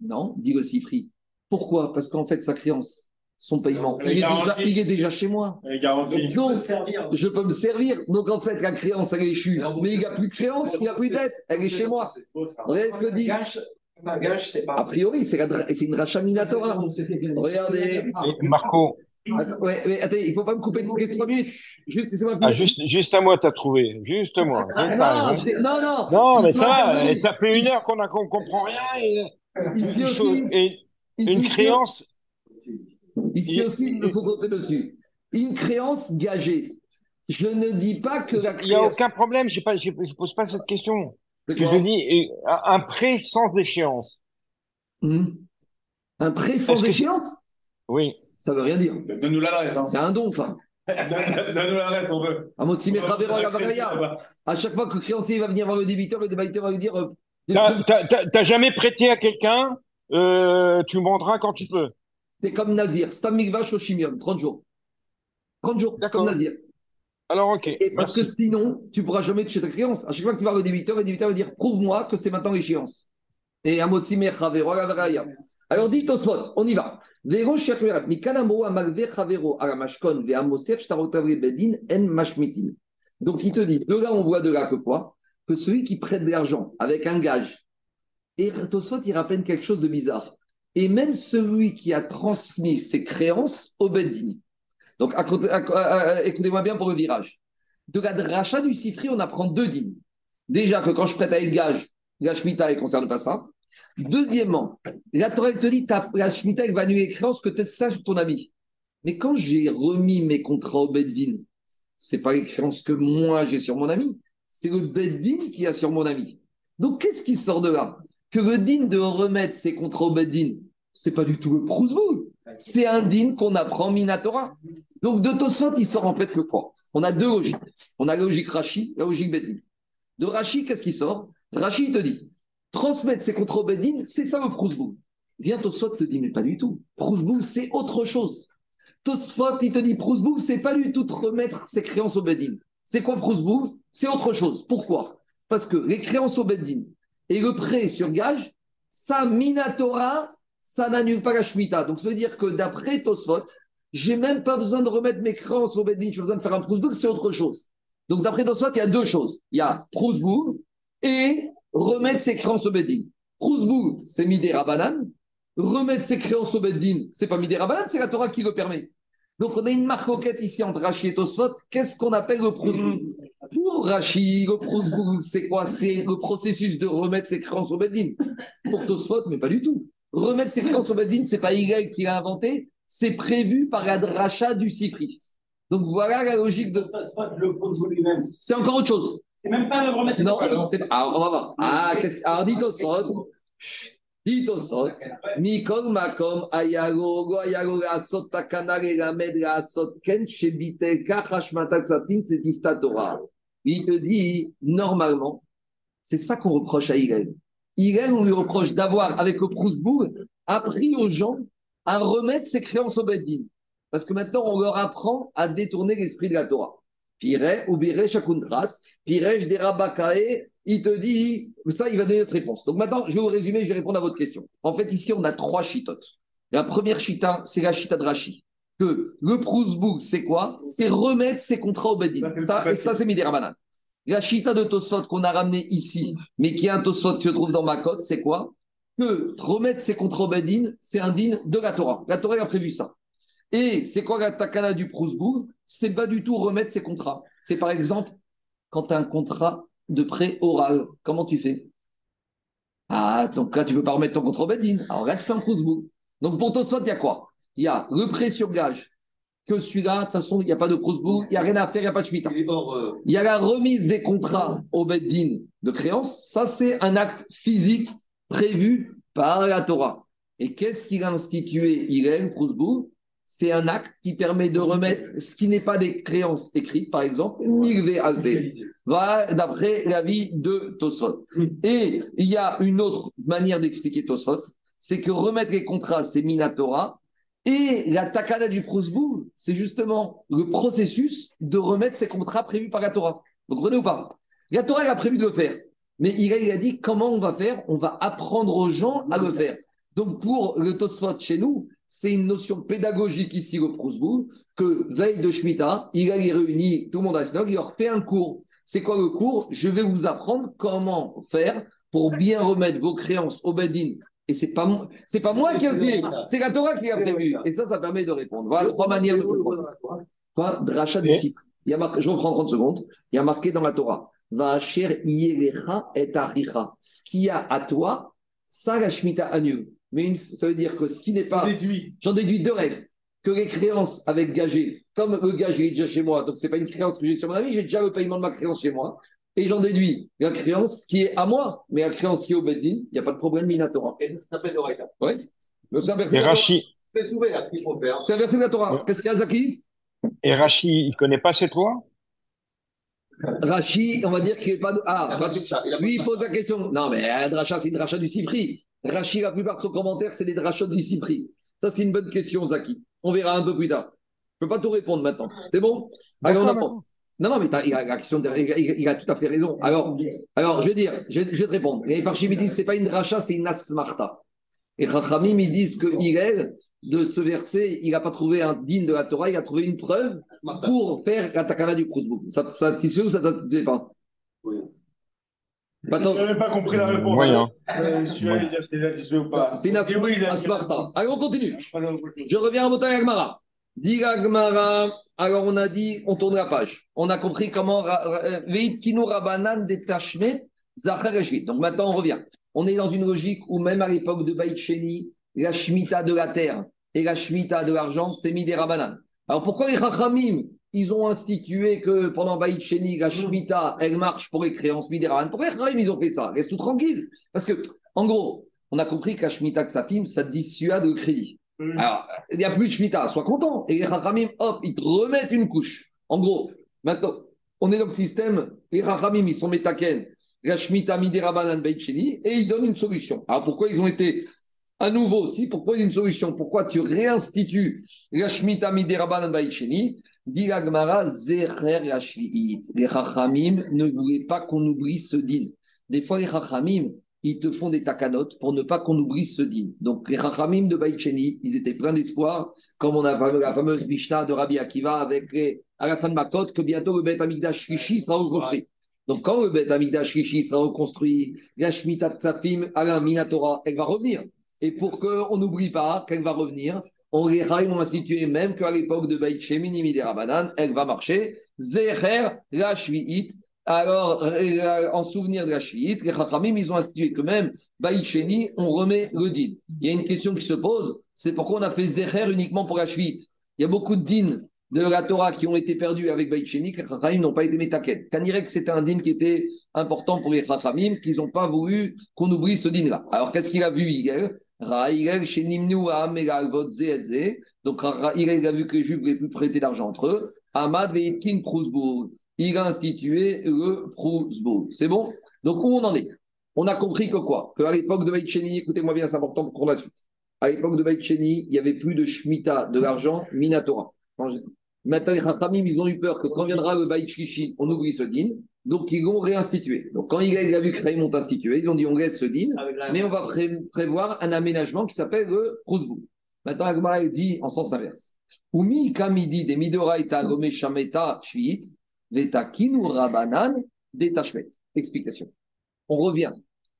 Non, dit le Sifri. Pourquoi? Parce qu'en fait, sa créance, son paiement, il est, déjà, garantie. il est déjà chez moi. Donc, je peux me servir. Donc, en fait, la créance, elle est échue. Mais il n'y a plus de créance, il n'y a plus de dette. Elle est chez moi. Vous voyez ce que dit Un gage, c'est A priori, c'est une rachat minatora. Regardez. Marco, Attends, ouais, mais attendez, il ne faut pas me couper toutes les trois minutes. Juste, laissez-moi ah, juste, juste à moi, t'as trouvé. Juste moi. Non, t'as raison. j'ai- non, non. Non, mais ça va. Ça fait une heure qu'on a qu'on comprend rien. Et, Ici une aussi, chose- et ici une aussi- créance. Ici aussi, ils sont sautés dessus. Une créance gagée. Je ne dis pas que la Il n'y a aucun problème. Je ne pose pas cette question. C'est Je te dis euh, un prêt sans échéance. Hmm. Un prêt sans échéance? Oui. Ça veut rien dire. Donne-nous l'adresse. Hein. C'est un don, ça. [LAUGHS] Donne- Donne-nous l'adresse, on veut. À On veut- chaque fois que le créancier va venir voir le débiteur, le débiteur va lui dire euh, T'as jamais prêté à quelqu'un, euh, tu me rendras quand tu peux. c'est comme Nazir. Stam Mikvash Roshimion, 30 jours. 30 jours, c'est comme Nazir. Alors, ok. Et parce merci. que sinon, tu ne pourras jamais toucher ta créance. À chaque fois que tu vas le débiteur, le débiteur va dire Prouve-moi que c'est maintenant l'échéance. Et Amotsime Ravero Agavagaya. Alors dit Tosfot, on y va. Vero Mikanamo Amalve Chavero Shtarotavre Bedin, En Mashmitin. Donc il te dit, de là on voit de là que quoi? Que celui qui prête de l'argent avec un gage, et Tosfot il rappelle quelque chose de bizarre. Et même celui qui a transmis ses créances au Bedin. Donc à à- à- à- écoutez-moi bien pour le virage. De la rachat du Sifri, on apprend deux dînes. Déjà que quand je prête avec gage, la Shemitah ne concerne pas ça. Deuxièmement, la Torah te dit la Shemitah va annuler les créances que tu saches ton ami. Mais quand j'ai remis mes contrats au Beddin, c'est pas les créances que moi j'ai sur mon ami, c'est le Beddin qui a sur mon ami. Donc qu'est-ce qui sort de là? Que le din de remettre ses contrats au Beddin, c'est pas du tout le Prousvoul. C'est un din qu'on apprend Minatora. Donc de Tosfot, il sort en fait que quoi On a deux logiques. On a la logique Rashi, la logique Beddin. De Rashi, qu'est-ce qui sort? Rashi il te dit transmettre ses contrats au Beddin, c'est ça le Prousvoul. Viens Tosfot te dit mais pas du tout. Prousvoul, c'est autre chose. Tosfot, il te dit Prousboul, c'est pas du tout de remettre ses créances au Beddin. C'est quoi Prousboul C'est autre chose. Pourquoi? Parce que les créances au Beddin et le prêt sur gage, ça, Minatora, ça n'annule pas la Shemitah. Donc, ça veut dire que d'après Tosfot, j'ai même pas besoin de remettre mes créances au Beddin, j'ai besoin de faire un Prousbourg, c'est autre chose. Donc, d'après Tosfot, il y a deux choses. Il y a Prousbourg et remettre ses créances au Beddin. Prousbourg, c'est Midé Rabanan. Remettre ses créances au Beddin, c'est pas Midé Rabanan, c'est la Torah qui le permet. Donc, on a une marcoquette ici entre Rashi et Tosfot. Qu'est-ce qu'on appelle le Prousbourg? [CLEARS THROAT] Pour Rashi, le Prousbourg, c'est quoi? C'est le processus de remettre ses créances au Beddin. Pour Tosfot, mais pas du tout. Remettre ses créances au Beddin, c'est pas Hillel qui l'a inventé, c'est prévu par la dracha du Sifri. Donc voilà la logique de. C'est encore autre chose. C'est même pas le remettre. Non, c'est Alors, on va voir. Ah, qu'est-ce Alors, dit. Dit. Mikol makom ayago go ayago asot takana lamed asot ken shebite kachashmatak satin c'est Torah. Il te dit, normalement, c'est ça qu'on reproche à Hillel. Hillel, on lui reproche d'avoir, avec le Prousbourg, appris aux gens à remettre ses créances au Beddin. Parce que maintenant, on leur apprend à détourner l'esprit de la Torah. Pire, ou Bire Shakuntras, Pire, Derabakae, il te dit, ça, il va donner notre réponse. Donc maintenant, je vais vous résumer, je vais répondre à votre question. En fait, ici, on a trois chitotes. La première chita, c'est la chita de Rashi. Que le Prousbourg, c'est quoi? C'est remettre ses contrats au Beddin. Ça, et ça, c'est Midirabanan. La chita de Tosfot qu'on a ramené ici, mais qui est un Tosfot qui se trouve dans ma cote, c'est quoi? Que remettre ses Beddin, c'est indigne de la Torah. La Torah a prévu ça. Et c'est quoi la takana du Prousbourg? C'est pas du tout remettre ses contrats. C'est par exemple, quand tu as un contrat de prêt oral, comment tu fais? Ah, donc là, tu peux pas remettre ton Beddin. Alors là, tu fais un Prousbourg. Donc pour Tosfot, il y a quoi? Il y a le prêt sur gage, que celui-là, de toute façon, il n'y a pas de Prousbourg, il n'y a rien à faire, il n'y a pas de. Il est hors, euh, Il y a la remise des contrats au Beddin de créance. Ça, c'est un acte physique prévu par la Torah. Et qu'est-ce qu'il a institué, Hillel, Prousbourg C'est un acte qui permet de remettre ce qui n'est pas des créances écrites, par exemple, Milvé Alvé. Voilà, d'après l'avis de Tosfot. Et il y a une autre manière d'expliquer Tosfot, c'est que remettre les contrats, c'est Minatora. Et la takana du Prousbourg, c'est justement le processus de remettre ces contrats prévus par la Torah. Vous comprenez ou pas? La Torah, a prévu de le faire. Mais il a, il a dit comment on va faire? On va apprendre aux gens à le faire. Donc pour le Tosfot chez nous, c'est une notion pédagogique ici au Prousbourg, que veille de Shemitah, il a réunit tout le monde à la synagogue, il leur fait un cours. C'est quoi le cours? Je vais vous apprendre comment faire pour bien remettre vos créances au Bedin. Et c'est pas c'est pas moi qui ai fait, c'est la Torah qui a prévu. Et ça, ça permet de répondre. Voilà trois manières de répondre. Quoi Dracha du Cypre. Il y a marqué, je reprends 30 secondes. Il y a marqué dans la Torah Vacher yelecha et aricha. Ce qu'il y a à toi, ça la Shemitah annule. Mais une- ça veut dire que ce qui n'est pas. J'en déduis deux règles. Que les créances avec gagé, comme le gage il est déjà chez moi, donc c'est pas une créance que j'ai sur mon ami, j'ai déjà le paiement de ma créance chez moi. Et j'en déduis la créance qui est à moi, mais la créance qui est au Beddin, il n'y a pas de problème Minatora. Et ça s'appelle. Donc c'est un verset C'est ouvert ce qu'il faut faire. C'est un verset de la Torah. Qu'est-ce qu'il y a, Zaki? Et Rachi, il connaît pas cette loi? Rachi, on va dire qu'il n'est pas. de- Ah, Il a pas dit ça, il a pas lui, il pose la question. Non, mais un dracha, c'est une dracha du Cipri. Rachi, la plupart de son commentaire, c'est des drachas du Cipri. Ça, c'est une bonne question, Zaki. On verra un peu plus tard. Je ne peux pas tout répondre maintenant. C'est bon? Alors, on avance. Non, non, mais il a, la question de- il, a, il a tout à fait raison. Alors, alors je vais dire, je, vais- je vais te répondre. Les Parchim, ils disent c'est pas une dracha, c'est une asmarta. Et Rachamim, ils disent que Hillel, de ce verset, il n'a pas trouvé un digne de la Torah, il a trouvé une preuve pour faire la takana du Prousbourg. Ça ça te satisfait ou ça ne te satisfait pas? Oui. Je n'avais pas compris la réponse. Moyen. Euh, Je suis allé dire si c'est satisfait ou pas. c'est une Et oui, il a- asmarta. Allez, on continue. Je reviens à Botaï Agmara. Dit Agmara, alors on a dit, on tourne la page. On a compris comment euh, Veit Kinu Rabanan Zachar. Donc maintenant on revient. On est dans une logique où même à l'époque de Baït Sheni, la Shemitah de la terre et la Shemitah de l'argent, c'était mis des Rabanan. Alors pourquoi les Chachamim, ils ont institué que pendant Baït Sheni, la Shemitah, elle marche pour les créances Midéraban Pourquoi les Chachamim, ils ont fait ça? Reste tout tranquille. Parce que, en gros, on a compris que la Shemitah Ksafim, ça dissuade le crédit. Mm. Alors, il n'y a plus de Shemitah, sois content. Et les Chachamim, hop, ils te remettent une couche. En gros, maintenant, on est dans le système, les Chachamim, ils sont métaken, la Shemitah Midérabanan Baït Sheni, et ils donnent une solution. Alors pourquoi ils ont été à nouveau aussi, pourquoi une solution? Pourquoi tu réinstitues la Shemitah Midérabanan Baït Sheni? Dit la Gemara, Zecher. Les Chachamim ne voulaient pas qu'on oublie ce din. Des fois, les Chachamim, ils te font des takanotes pour ne pas qu'on oublie ce din. Donc, les Chachamim de Baïcheni, ils étaient pleins d'espoir, comme on a la fameuse Mishnah de Rabbi Akiva avec les, à la fin de Makot, que bientôt le Beth Amigdash Rishi sera reconstruit. Donc, quand le Beth Amigdash Rishi sera reconstruit, la Shemitah Tsafim, Alain Minatora, elle va revenir. Et pour qu'on n'oublie pas qu'elle va revenir, on les ont institué même qu'à l'époque de Nimide Rabanan, elle va marcher. Zeher, la Shvi'it. Alors, euh, en souvenir de la Shvi'it, les Chachamim, ils ont institué que même Baït Sheni, on remet le din. Il y a une question qui se pose, c'est pourquoi on a fait Zeher uniquement pour la Shvi'it? Il y a beaucoup de din de la Torah qui ont été perdus avec Baït Sheni, que les Chachamim n'ont pas été métaquettes. Kanirek, c'était un din qui était important pour les Chachamim, qu'ils n'ont pas voulu qu'on oublie ce din-là? Alors, qu'est-ce qu'il a vu, Zeh Donc, Ra'ilel a vu que les Juifs ne voulaient plus prêter d'argent entre eux. Ahmad Veitkin Prousbourg. Il a institué le Prousbourg. C'est bon? Donc, où on en est? On a compris que quoi? Qu'à l'époque de Baïcheni, écoutez-moi bien, c'est important pour la suite. À l'époque de Baïcheni, il n'y avait plus de Shemitah, de l'argent, Minatora. Maintenant, les Khatamim, ils ont eu peur que quand viendra le Baïchichi, on oublie ce din. Donc, ils l'ont réinstitué. Donc, quand il a, vu que Raïm ont institué, ils ont dit on laisse ce din, mais on va pré- prévoir un aménagement qui s'appelle le Prousbourg. Maintenant, Agmara dit en sens inverse. Umi kamidi de midoraita gome shameta shvit, veta kinu rabanan de tashmet. Explication. On revient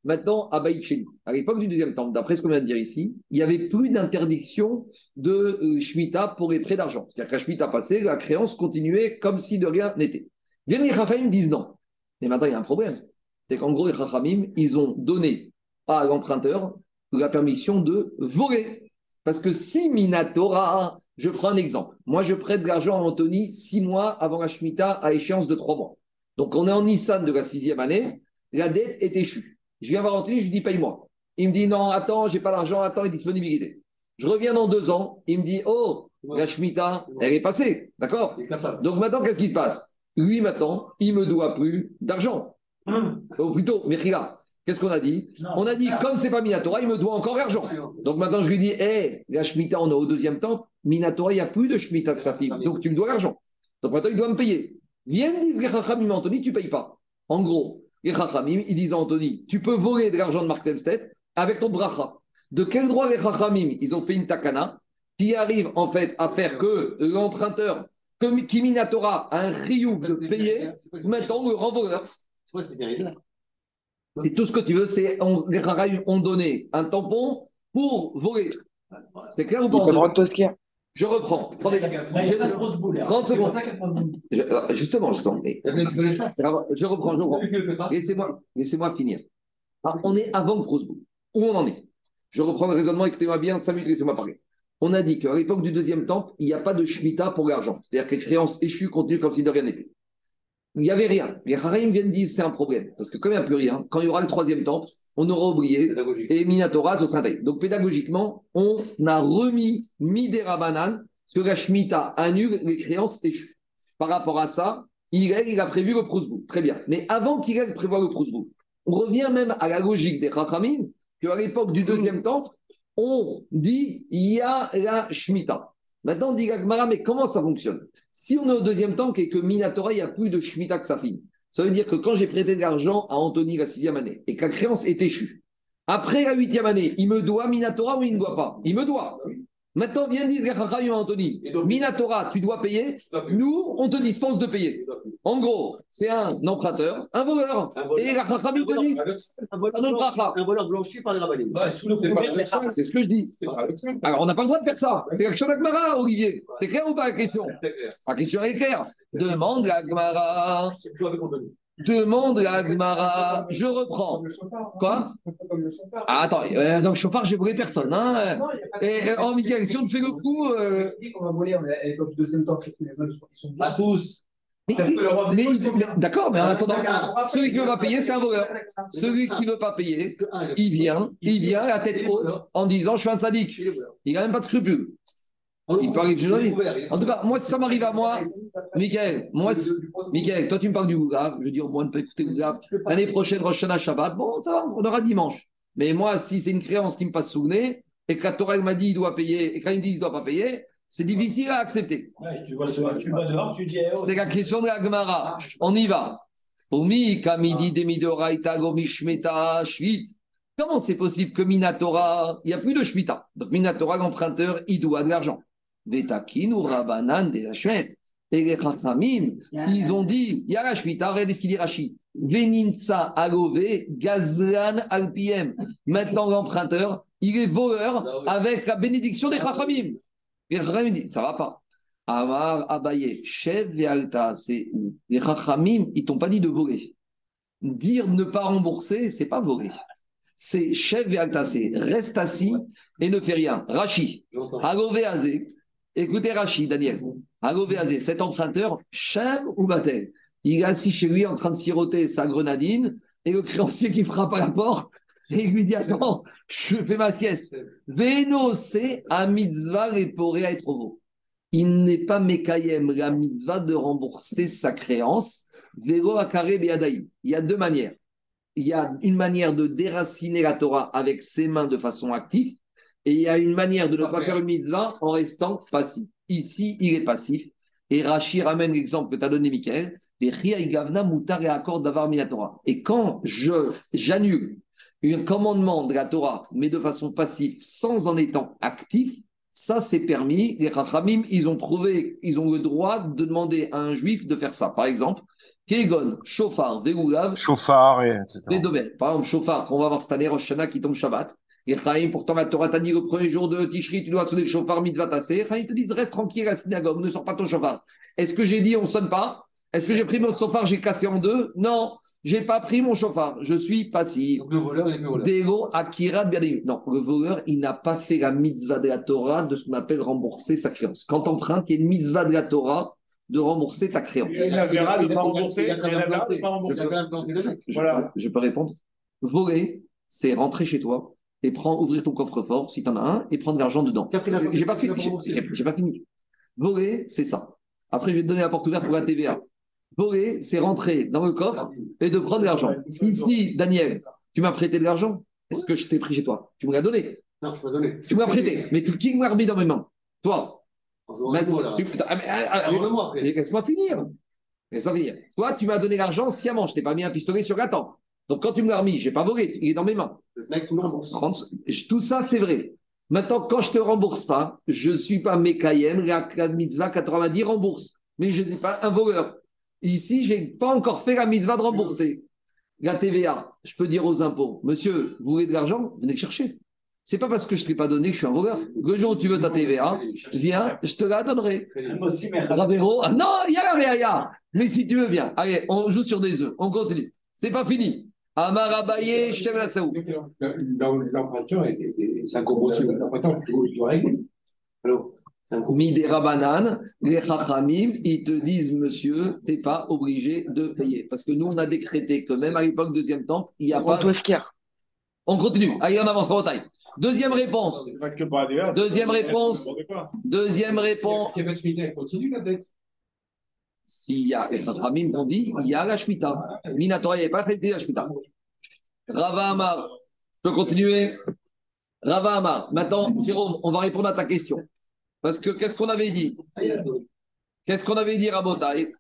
maintenant à Baïcheni. À l'époque du deuxième temple, d'après ce qu'on vient de dire ici, il n'y avait plus d'interdiction de euh, Shemitah pour les prêts d'argent. C'est-à-dire que la Shemitah passée, la créance continuait comme si de rien n'était. Bien, les Chachamim disent non. Mais maintenant, il y a un problème. C'est qu'en gros, les Chachamim, ils ont donné à l'emprunteur la permission de voler. Parce que si Minatora, je prends un exemple. Moi, je prête de l'argent à Anthony six mois avant la Shemitah à échéance de trois mois. Donc, on est en Nissan de la sixième année, la dette est échue. Je viens voir Anthony, je lui dis paye-moi. Il me dit non, attends, j'ai pas l'argent, attends, et disponibilité. Je reviens dans deux ans, il me dit oh, la Shemitah, elle est passée. D'accord? Donc maintenant, qu'est-ce qui se passe? Lui, maintenant, il me doit plus d'argent. Ou plutôt, Mechila, qu'est-ce qu'on a dit Non. On a dit, comme c'est pas Minatora, il me doit encore l'argent. Donc maintenant, je lui dis, hé, la Shemitah, on est au deuxième temps. Minatora, il n'y a plus de Shemitah de sa fille. Donc tu me dois l'argent. Donc maintenant, il doit me payer. Viennent, disent les Chachamim, Anthony, tu ne payes pas. En gros, les Chachamim, ils disent à Anthony, tu peux voler de l'argent de Mark Temstedt avec ton bracha. De quel droit les Chachamim Ils ont fait une takana qui arrive en fait à faire que l'emprunteur, que qui Minatora a un riouk de payer, maintenant le rend voleur. C'est quoi cette vérité Et tout ce que tu veux, c'est on, les Chachamim ont donné un tampon pour voler. C'est clair ou pas. Je reprends. Attendez, J'ai pas de grosse boule. 30 secondes. Je- euh, justement, justement. mais- Je reprends, je reprends. Laissez-moi laissez finir. Ah, on est avant le Prosbourg. Où on en est? Je reprends le raisonnement, écoutez-moi bien, 5 minutes, laissez-moi parler. On a dit qu'à l'époque du deuxième temple, il n'y a pas de Shemitah pour l'argent. C'est-à-dire que les créances échues continuent comme si de rien n'était. Il n'y avait rien. Les Haraïm viennent dire c'est un problème. Parce que comme il n'y a plus rien, quand il y aura le troisième temple, on aura oublié et Minatora au Saint-Aïe. Donc pédagogiquement, on a remis Midera Banan, parce que la Shemitah annule les créances échues. Par rapport à ça, Hillel, il a prévu le Prousbou. Très bien. Mais avant qu'Hillel prévoie le Prousbou, on revient même à la logique des Chachamim, qu'à l'époque du deuxième temple, on dit il y a la Shemitah. Maintenant, on dit Gagmara, mais comment ça fonctionne? Si on est au deuxième temple et que Minatora, il n'y a plus de Shemitah fille, ça veut dire que quand j'ai prêté de l'argent à Anthony la sixième année et que la créance est échue, après la huitième année, il me doit Minatora ou il ne doit pas? Il me doit. Maintenant, viens dire Anthony, Et donc- Minatora, tu dois payer, nous, on te dispense de payer. En gros, c'est un emprunteur, un voleur. Un voleur. Et la Chachamim te dit, Un voleur, Un voleur blanchi par les rabbins. Bah, C'est couvert pas des ça. c'est ce que je dis. Alors, on n'a pas le droit de faire ça. C'est la question d'Agmara, Olivier. C'est clair ou pas la question. La question est claire. Demande la Gemara. Demande la Gemara. Je reprends. Quoi. Ah, attends, euh, donc chauffard, j'ai volé personne. Hein. Et, oh, Miguel, si on te fait le coup. euh, On va voler, on est à l'époque du deuxième temps, c'est que les meubles ils sont Pas tous. D'accord, mais en attendant, celui qui ne veut pas payer, c'est un voleur. Celui qui ne veut pas payer, il vient, il vient à la tête haute en disant Je suis un sadique. Il n'a même pas de scrupules. On Il peut arriver En tout cas, moi, si ça m'arrive à moi, Michael, moi, Michael, toi, tu me parles du Ougav. Je dis, au moins, on ne peut écouter Ougav. L'année prochaine, Rosh Hashanah Shabbat, bon, ça va, on aura dimanche. Mais moi, si c'est une créance qui me passe sous le nez, et que la Torah m'a dit il doit payer, et quand il me dit il ne doit pas payer, c'est difficile à accepter. Ouais, tu vois, tu vas dehors, tu dis. eh, oh, C'est la question de la Gemara. On y va. Omi, kamidi demidoraita gomishmeta shvit. Comment c'est possible que Minatora, il n'y a plus de Shemitah Donc Minatora, l'emprunteur, il doit de l'argent. Vetakin ou Rabanan des Hachmet. Et les Chachamim, ils ont dit, il y a la Shemitah, regardez ce qu'il dit Rachid. Veninsa alove gazlan alpiem. Maintenant, l'emprunteur, il est voleur avec la bénédiction des Chachamim. Les Chachamim disent, ça va pas. Amar Abaye, Chev et Alta, c'est Les Chachamim, ils t'ont pas dit de voler. Dire ne pas rembourser, c'est pas voler. C'est Chev et Alta, c'est reste assis et ne fais rien. Rachi. Agové Azé, écoutez Rachi, Daniel. Cet emprunteur, Chev ou Batel, il est assis chez lui en train de siroter sa grenadine et le créancier qui frappe à la porte et il lui dit Attends, je fais ma sieste. Veno, c'est mitzvah réporé à être beau. Il n'est pas Mekayem, la mitzvah de rembourser sa créance. Vélo Akare Beadaï. Il y a deux manières. Il y a une manière de déraciner la Torah avec ses mains de façon active, et il y a une manière de ne pas faire une mitzvah en restant passif. Ici, il est passif. Et Rachi ramène l'exemple que tu as donné, Michael. Et quand je j'annule un commandement de la Torah, mais de façon passive, sans en étant actif, ça c'est permis. Les Chachamim, ils ont trouvé, ils ont le droit de demander à un juif de faire ça. Par exemple, Kegon, Shofar, Veoulav, Chauffard, et etc. des domaines. Par exemple, Shofar, qu'on va voir cette année, Rosh Hashanah qui tombe Shabbat. Et Chaim, pourtant la Torah t'a dit le premier jour de Tishri, tu dois sonner le Shofar mitzvah tassé. Chaim te disent reste tranquille à la synagogue, ne sors pas ton Shofar. Est-ce que j'ai dit on sonne pas? Est-ce que j'ai pris mon Shofar, j'ai cassé en deux? Non, j'ai pas pris mon Shofar, je suis passif. Donc le voleur, il est voleur. Dego Akira. Non, le voleur, il n'a pas fait la mitzvah de la Torah de ce qu'on appelle rembourser sa créance. Quand emprunte, il y a une mitzvah de la Torah de rembourser ta créance. Il y a la verra de ne pas rembourser. Il y a la verra de ne pas rembourser. je peux répondre. Voler, c'est rentrer chez toi et prendre, ouvrir ton coffre-fort, si tu en as un, et prendre l'argent dedans. A- J'ai pas, fini. j'ai- pas fini. Voler, c'est ça. Après, je vais te donner la porte ouverte pour la TVA. Voler, c'est rentrer dans le coffre et de prendre l'argent. Ici, Daniel, tu m'as prêté de l'argent. Est-ce que je t'ai pris chez toi? Tu me l'as donné. Non, je peux donner. Tu m'as prêté. Mais tu- qui m'a remis dans mes mains Toi. Maintenant. Tu- ah, ah, ah. Laisse-moi finir. Laisse-moi finir. Toi, tu m'as donné l'argent sciemment. Je t'ai pas mis un pistolet sur la tempe. Donc, quand tu me l'as remis, je n'ai pas volé. Il est dans mes mains. Tout le rembourse. 30 tout ça, c'est vrai. Maintenant, quand je te rembourse pas, je ne suis pas Mekayem, la, la mitzvah 90 rembourse. Mais je n'ai pas un voleur. Ici, je n'ai pas encore fait la mitzvah de rembourser. La TVA, je peux dire aux impôts, monsieur, vous voulez de l'argent? Venez le chercher. C'est pas parce que je ne t'ai pas donné que je suis un voleur. Le jour où tu veux ta TVA, viens, je te la donnerai. Rabero, ah non, il y a la réaïa. Mais si tu veux, viens. Allez, on joue sur des œufs. On continue. C'est pas fini. Amar Abaye, Shem Latsaou. L'emprunteur, c'est un combustible. L'emprunteur, tu dois régler. Alors. Midera Rabanan, les Chachamim, ils te disent, monsieur, tu n'es pas obligé de payer. Parce que nous, on a décrété que même à l'époque deuxième temps, il n'y a pas. On continue. Allez, on avance, en taille. Deuxième réponse. Deuxième réponse. Deuxième réponse. Shemitah, elle continue la dette. S'il y a les Chachamim ont dit, il y a la Shemitah. Minatora, il n'y avait pas traité la Shemitah. Rava Amar. Je peux continuer? Rava Amar. Maintenant, Jérôme, on va répondre à ta question. Parce que qu'est-ce qu'on avait dit? Qu'est-ce qu'on avait dit, Rabotai?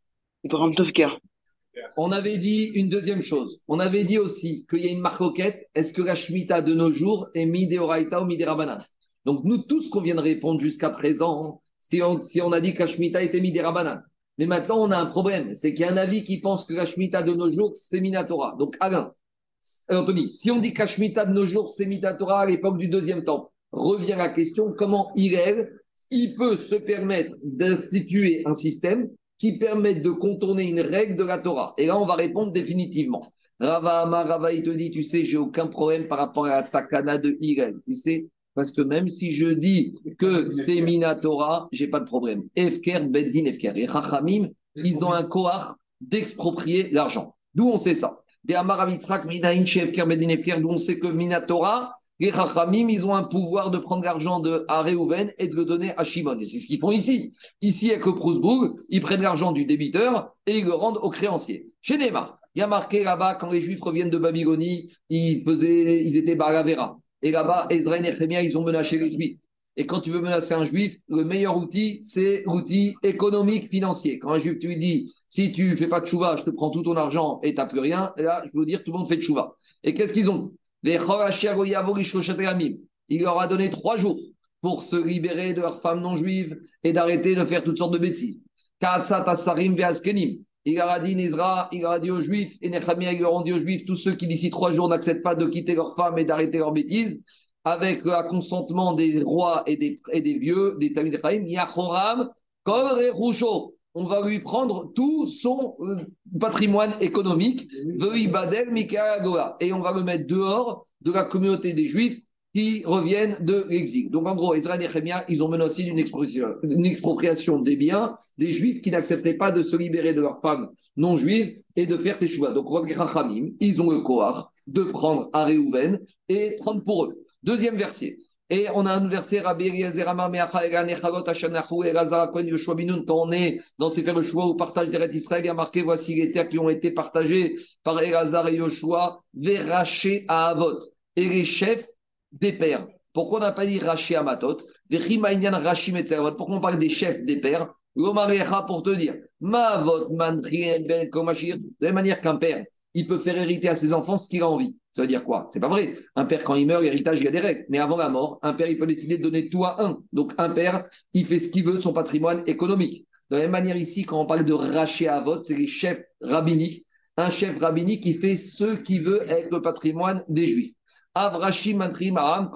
On avait dit une deuxième chose. On avait dit aussi qu'il y a une marcoquette. Est-ce que la Shemitah de nos jours est Midéoraita ou Midérabanan Donc, nous, tout ce qu'on vient de répondre jusqu'à présent, si on, si on a dit que la Shemitah était Midérabanan. Mais maintenant, on a un problème. C'est qu'il y a un avis qui pense que la Shemitah de nos jours, c'est Minatora. Donc, Alain, euh, Anthony, si on dit que la Shemitah de nos jours, c'est Minatora à l'époque du deuxième temple, revient la question comment Irel, il peut se permettre d'instituer un système qui permette de contourner une règle de la Torah? Et là, on va répondre définitivement. Rava Amar, Rava, il te dit, tu sais, j'ai aucun problème par rapport à la takana de Irel. Tu sais, parce que même si je dis que c'est Minatora, j'ai pas de problème. Efker, Beddin, Efker. Et Rachamim, ils ont un koar d'exproprier l'argent. D'où on sait ça Des Amar Avitzrak, Minaïn, Efker, Beddin, Efker, d'où on sait que Minatora, les Rachamim, ils ont un pouvoir de prendre l'argent de Aréouven et de le donner à Shimon. Et c'est ce qu'ils font ici. Ici, avec le Prousbourg, ils prennent l'argent du débiteur et ils le rendent au créancier. Chez Neymar, il y a marqué là-bas, quand les Juifs reviennent de Babylonie, ils, faisaient, ils étaient Baravera. Et là-bas, Ezra et Nehemiah, ils ont menacé les Juifs. Et quand tu veux menacer un Juif, le meilleur outil, c'est l'outil économique, financier. Quand un Juif, tu lui dis, si tu fais pas de chouva, je te prends tout ton argent et tu n'as plus rien, là, je veux dire, tout le monde fait de chouva. Et qu'est-ce qu'ils ont? Il leur a donné trois jours pour se libérer de leurs femmes non juives et d'arrêter de faire toutes sortes de bêtises. Il leur a dit, Nizra, il leur a dit aux Juifs, et leur ont dit aux Juifs, tous ceux qui d'ici trois jours n'acceptent pas de quitter leurs femmes et d'arrêter leurs bêtises, avec le consentement des rois et des, et des vieux, des Tamid Ephraim, Yachoram, Kol Roucho. On va lui prendre tout son euh, patrimoine économique, Veibadel Mikael Goa, et on va le mettre dehors de la communauté des Juifs qui reviennent de l'exil. Donc en gros, Ezra et Nehemia, ils ont menacé d'une expropriation, une expropriation des biens des Juifs qui n'acceptaient pas de se libérer de leurs femmes non juives et de faire teshuva. Donc Rachamim, ils ont le Kohar de prendre à Réhouven et prendre pour eux. Deuxième verset. Et on a un verset, Rabbi Eliezer Amar quand on est dans Sefer le choix au partage d'Eret Israël, il y a marqué voici les terres qui ont été partagées par Elazar et Yoshua, Veraché à Avot. Et les chefs des pères. Pourquoi on n'a pas dit Raché à Matot Pourquoi on parle des chefs des pères? Pour te dire, Ben de la même manière qu'un père, il peut faire hériter à ses enfants ce qu'il a envie. Ça veut dire quoi? C'est pas vrai. Un père, quand il meurt, l'héritage, il y a des règles. Mais avant la mort, un père, il peut décider de donner tout à un. Donc, un père, il fait ce qu'il veut de son patrimoine économique. De la même manière, ici, quand on parle de raché à vote, c'est les chefs rabbiniques. Un chef rabbinique qui fait ce qu'il veut avec le patrimoine des juifs. Avrashim Antrim Aram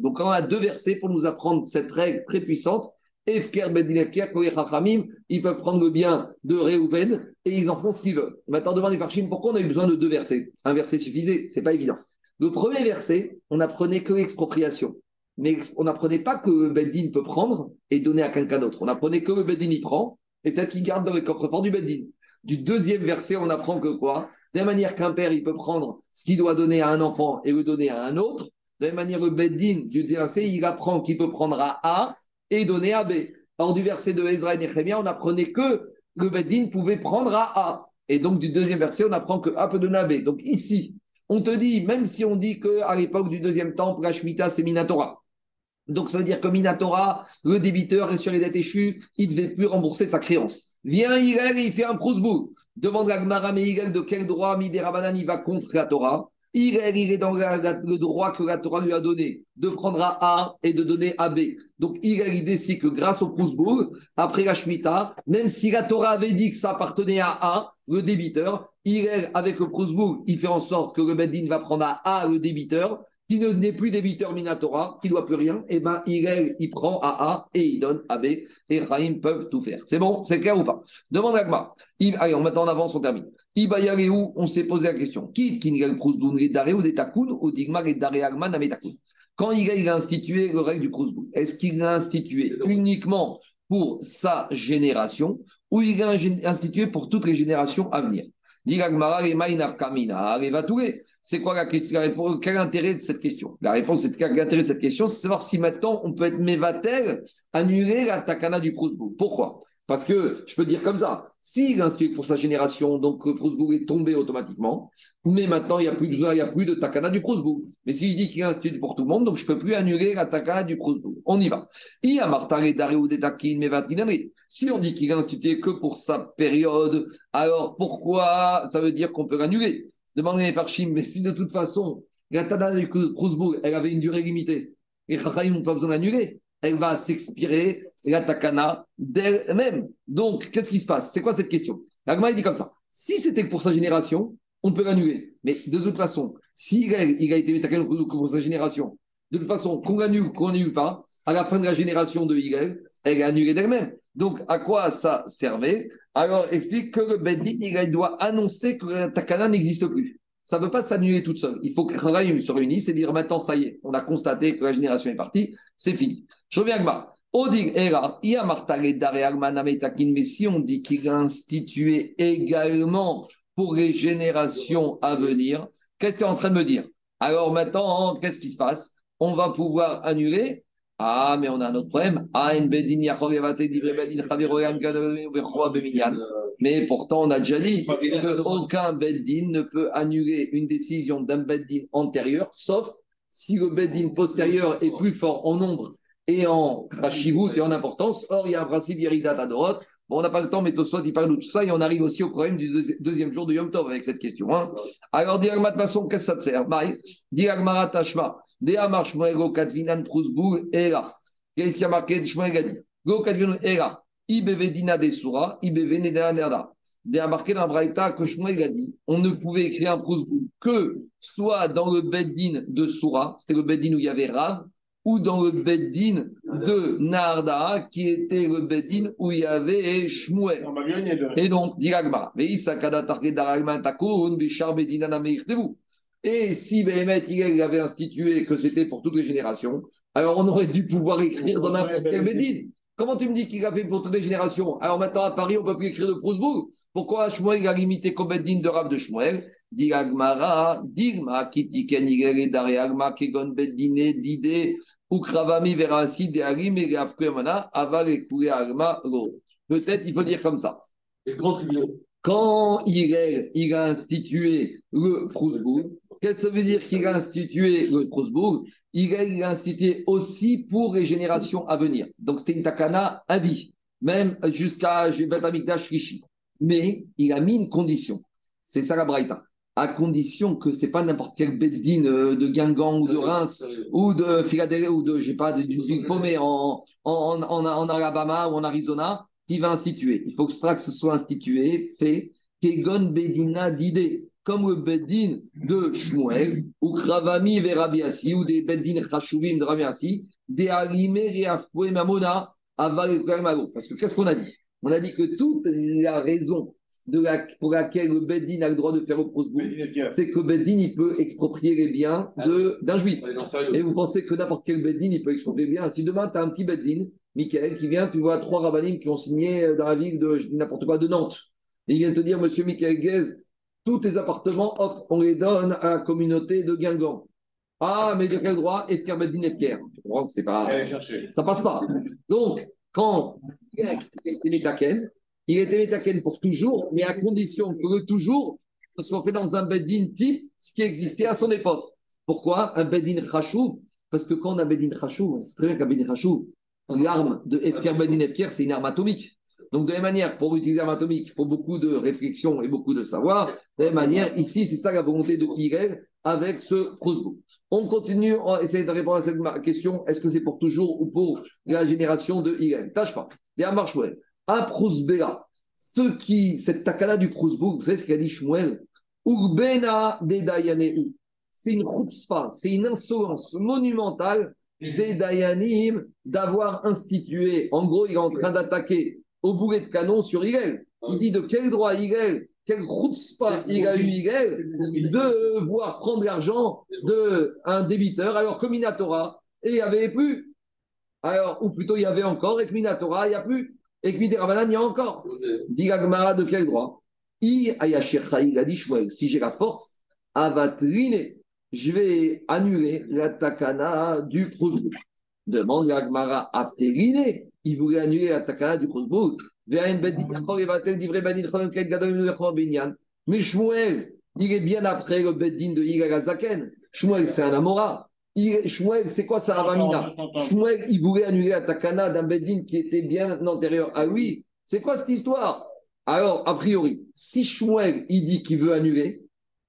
Donc, on a deux versets pour nous apprendre cette règle très puissante. Efker Bedin Efker, Chachamim, ils peuvent prendre le bien de Réhouven et ils en font ce qu'ils veulent. Maintenant, devant les Farshim, pourquoi on a eu besoin de deux versets? Un verset suffisait, c'est pas évident. Le premier verset, on n'apprenait que l'expropriation. Mais on n'apprenait pas que le Bedin peut prendre et donner à quelqu'un d'autre. On apprenait que le Bedin y prend et peut-être qu'il garde dans le coffre-fort du Bedin. Du deuxième verset, on apprend que quoi? De la manière qu'un père, il peut prendre ce qu'il doit donner à un enfant et le donner à un autre, de la manière, le Bedin, du verset, il apprend qu'il peut prendre à A et donner à B. Or, du verset de Ezra et Nehemia, on apprenait que le Bedin pouvait prendre à A. Et donc, du deuxième verset, on apprend que A peut donner à B. Donc, ici, on te dit, même si on dit qu'à l'époque du deuxième temple, la Shemitah, c'est Minatora. Donc, ça veut dire que Minatora, le débiteur est sur les dettes échues, il ne devait plus rembourser sa créance. Vient Hillel et il fait un prousbou. Demande à Gmara, mais de quel droit Midé Rabanan il va contre la Torah? Il est, dans le droit que la Torah lui a donné de prendre à A et de donner à B. Donc il, il décide que grâce au Prousbourg, après la Shemitah, même si la Torah avait dit que ça appartenait à A, le débiteur, il avec le Prousbourg, il fait en sorte que le Beddin va prendre à A le débiteur, qui n'est plus débiteur Minatora, qui ne doit plus rien, et eh ben il, il prend à A et il donne à B. Et Rahim peuvent tout faire. C'est bon C'est clair ou pas? Demande à Gma. Allez, on met en avance, on termine. Ibayareu, on s'est posé la question. Qui Quand il a institué le règle du Kruzdoun, est-ce qu'il l'a institué uniquement pour sa génération ou il l'a institué pour toutes les générations à venir? C'est quoi la question? Quel est l'intérêt de cette question? La réponse, c'est quel l'intérêt de cette question? C'est savoir si maintenant on peut être mévatel, annuler la takana du Prousbourg. Pourquoi? Parce que je peux dire comme ça s'il institue pour sa génération, donc le Prousbourg est tombé automatiquement, mais maintenant il n'y a plus besoin, il n'y a plus de takana du Prousbourg. Mais s'il dit qu'il institue pour tout le monde, donc je ne peux plus annuler la takana du Prousbourg. On y va. Si on dit qu'il a institué que pour sa période, alors pourquoi ça veut dire qu'on peut l'annuler? Demandez à Farshim, mais si de toute façon, la takana du Prousbourg, elle avait une durée limitée, les Chachayim n'ont pas besoin d'annuler, elle va s'expirer la takana d'elle-même. Donc, qu'est-ce qui se passe? C'est quoi cette question? L'agma, dit comme ça. Si c'était pour sa génération, on peut l'annuler. Mais de toute façon, s'il a, il a été takana pour sa génération, de toute façon, qu'on l'annule ou qu'on l'annule pas, à la fin de la génération de Hillel, elle est annulée d'elle-même. Donc, à quoi ça servait? Alors, explique que le Bedin, il doit annoncer que la takana n'existe plus. Ça ne peut pas s'annuler toute seule. Il faut que Rahim se réunisse et dire maintenant, ça y est, on a constaté que la génération est partie, c'est fini. Je reviens à. Odig Era, mais si on dit qu'il a institué également pour les générations à venir, qu'est-ce que tu es en train de me dire? Alors maintenant, qu'est-ce qui se passe? On va pouvoir annuler ah, mais on a un autre problème. Mais pourtant, on a déjà dit qu'aucun Beddin ne peut annuler une décision d'un Beddin antérieur, sauf si le Beddin postérieur est plus fort en nombre et en Rachivut et en importance. Or, il y a un principe Yerida Adorot. Bon, on n'a pas le temps, mais Tosfot, il parle de tout ça et on arrive aussi au problème du deuxi- deuxième jour de Yom Tov avec cette question. hein. Alors, Diagma, de toute façon, qu'est-ce que ça te sert? Diagma, Tashma, Diamar, Shmuel, Go, Katvinan, Prousbourg, et là. Qu'est-ce qu'il y a marqué Shmuel a dit Go, Katvinan, et là. IBV Dina des Soura, IBV Nedana Nerda. A marqué dans Braïta que Shmuel a dit on ne pouvait écrire un Prousbourg que soit dans le Beddin de Soura, c'était le Beddin où il y avait Rav, ou dans le Beddin de Narda, qui était le Beddin où il y avait Shmuel. Et donc, dit Agma, Veïsa kada tarke daragman takoun, bishar bedina na meirtevu. Et si Béhémet, il avait institué que c'était pour toutes les générations, alors on aurait dû pouvoir écrire dans n'importe quel Bédine. Comment tu me dis qu'il a fait pour toutes les générations? Alors maintenant, à Paris, on ne peut plus écrire de Prousbourg. Pourquoi Shmuel a limité qu'au Bédine de Rav de Shmuel? Dit Agmara, Digma, Kiti Kenigel et Dare Agma, Kegon Bedine, Dide, Ukravami Verasi, De Arim et Afkemana, Aval et Koué Agma, Lo. Peut-être il faut dire comme ça. Quand il, il a institué le Prousbourg, qu'est-ce que ça veut dire qu'il a institué le Prousbourg il a, il a institué aussi pour les générations à venir. Donc c'était une takana à vie, même jusqu'à Bet Amikdash Rishi. Mais il a mis une condition. C'est ça la Braïta. À condition que c'est pas n'importe quel beddin euh, de Guingamp ou de Reims ou de Philadelphie ou de, j'ai pas, d'une ville paumée en, en, en, en Alabama ou en Arizona qui va instituer. Il faut que ce soit institué, fait, Kegon Bedina d'idée, comme le Bedin de Shmuel, ou Kravami Verabiasi, ou des Bedin Chashuvim de Rabiasi, des Arimé Reafoué Mamona, Aval. Parce que qu'est-ce qu'on a dit? On a dit que toute la raison de la, pour laquelle le Bedin a le droit de faire au Prosbourg, c'est que Bedin, il peut exproprier les biens de- d'un juif. Et vous pensez que n'importe quel beddin, il peut exproprier bien. Si demain, tu as un petit beddin, Michael, qui vient, tu vois trois rabbinim qui ont signé euh, dans la ville de, n'importe quoi, de Nantes. Et il vient te dire, monsieur Michael Guez, tous tes appartements, hop, on les donne à la communauté de Guingamp. Ah, mais de quel droit? Efker Beddin Efker. C'est pas. Ça passe pas. Donc, quand il a été métaken, il a été métaken pour toujours, mais à condition que le toujours soit fait dans un beddin type, ce qui existait à son époque. Pourquoi? Un beddin chachou Parce que quand on a un beddin chachou, on sait très bien qu'un beddin chachou, l'arme de Efker beddin Efker, c'est une arme atomique. Donc, de la même manière, pour utiliser l'arme atomique, il faut beaucoup de réflexion et beaucoup de savoir. De la même manière, ici, c'est ça la volonté de Hirel avec ce crossbow. On continue, on va essayer de répondre à cette question. Est-ce que c'est pour toujours ou pour la génération de Hirel Tâche pas. Et à Marshwell, à Prousbéa, ceux qui, cette takana du Prousbourg, vous savez ce qu'a dit Shmuel? Urbena de. C'est une chutzpah, c'est une insolence monumentale des Dayanim d'avoir institué. En gros, il est en train d'attaquer au boulet de canon sur Hillel. Il dit de quel droit Hillel, quel chutzpah il a eu Hillel de voir prendre l'argent d'un débiteur alors que Minatora, et il n'y avait plus. Alors, ou plutôt il y avait encore, et que Minatora, il n'y a plus. Et que Miderabanan, il y a encore. Dit Gagmara de quel droit? Il a dit si j'ai la force, avatrine, je vais annuler la takana du Prousbourg. Demande Gagmara Apterine, il voulait annuler la takana du. Ben Mais Shmuel, il est bien après le Beddin de Yigal Azaken. Shmuel, c'est un Amora. Shmuel, c'est quoi ça, Avamina Shmuel, il voulait annuler la takana d'un Beddin qui était bien antérieur à lui. C'est quoi cette histoire? Alors, a priori, si Shmuel, il dit qu'il veut annuler,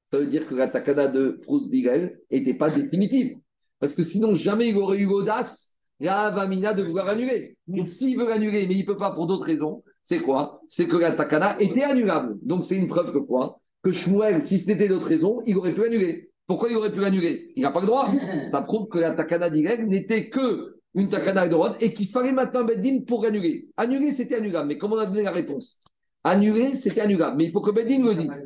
ça veut dire que la takana de Proust n'était pas définitive. Parce que sinon, jamais il aurait eu l'audace, la Avamina, de vouloir annuler. Donc, s'il veut annuler, mais il ne peut pas pour d'autres raisons, c'est quoi? C'est que la takana était annulable. Donc, c'est une preuve que quoi? Que Shmuel, si c'était d'autres raisons, il aurait pu annuler. Pourquoi il aurait pu annuler? Il n'a pas le droit. [LAUGHS] Ça prouve que la takana d'Igel n'était que une takana de droite et qu'il fallait maintenant Beddin pour annuler. Annuler, c'était annulable. Mais comment on a donné la réponse? Annuler, c'était annulable. Mais il faut que Beddin le dise.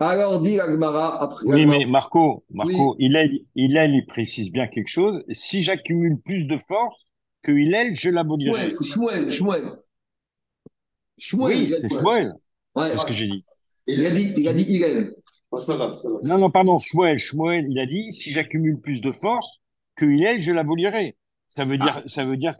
Alors, dit Agmara après. Oui, mais Marco, Marco, Oui. Hillel, Hillel, il précise bien quelque chose. Si j'accumule plus de force que Hillel, je l'abolirai. Shmuel, Shmuel, Shmuel. Shmuel, Oui, il a c'est Shmuel. Ouais, Qu'est-ce que j'ai dit il a dit, il a dit Hillel. C'est c'est. Non, non, pardon, Shmuel. Shmuel, il a dit, si j'accumule plus de force que Hillel, je l'abolirai. Ça veut dire, ça veut dire,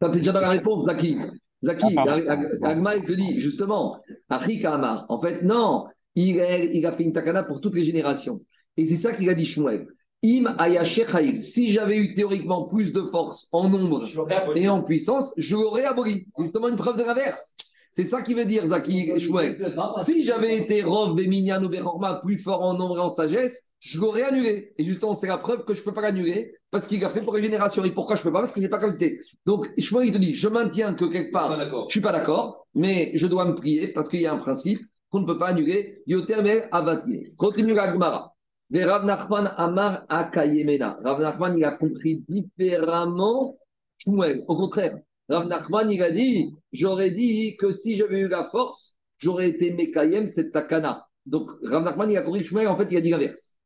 Ça t'es déjà dans la réponse, Zaki. Zaki, Ah, Agma, il te dit, justement, Achika Amar. En fait, non, il a, il a fait une takana pour toutes les générations. Et c'est ça qu'il a dit Shmuel. Im Si j'avais eu théoriquement plus de force en nombre et en puissance, je l'aurais aboli. C'est justement une preuve de l'inverse. C'est ça qui veut dire, Zaki Shmuel. Si j'avais été Rov, Beminyan ou Bechorma plus fort en nombre et en sagesse, je l'aurais annulé. Et justement, c'est la preuve que je ne peux pas l'annuler parce qu'il a fait pour une génération. Et pourquoi je ne peux pas? Parce que je n'ai pas capacité. Donc, Shmuel, il te dit, je maintiens que quelque part, je ne suis pas d'accord, mais je dois me prier parce qu'il y a un principe qu'on ne peut pas annuler. Yoter mais abatir. Continue la Gemara. Mais Rav Nachman Amar Akayemena. Rav Nachman, il a compris différemment Shmuel. Au contraire, Rav Nachman, il a dit j'aurais dit que si j'avais eu la force, j'aurais été Mekayem, cette takana. Donc, Rav Nachman, il a compris Shmuel, en fait, il a dit l'inverse.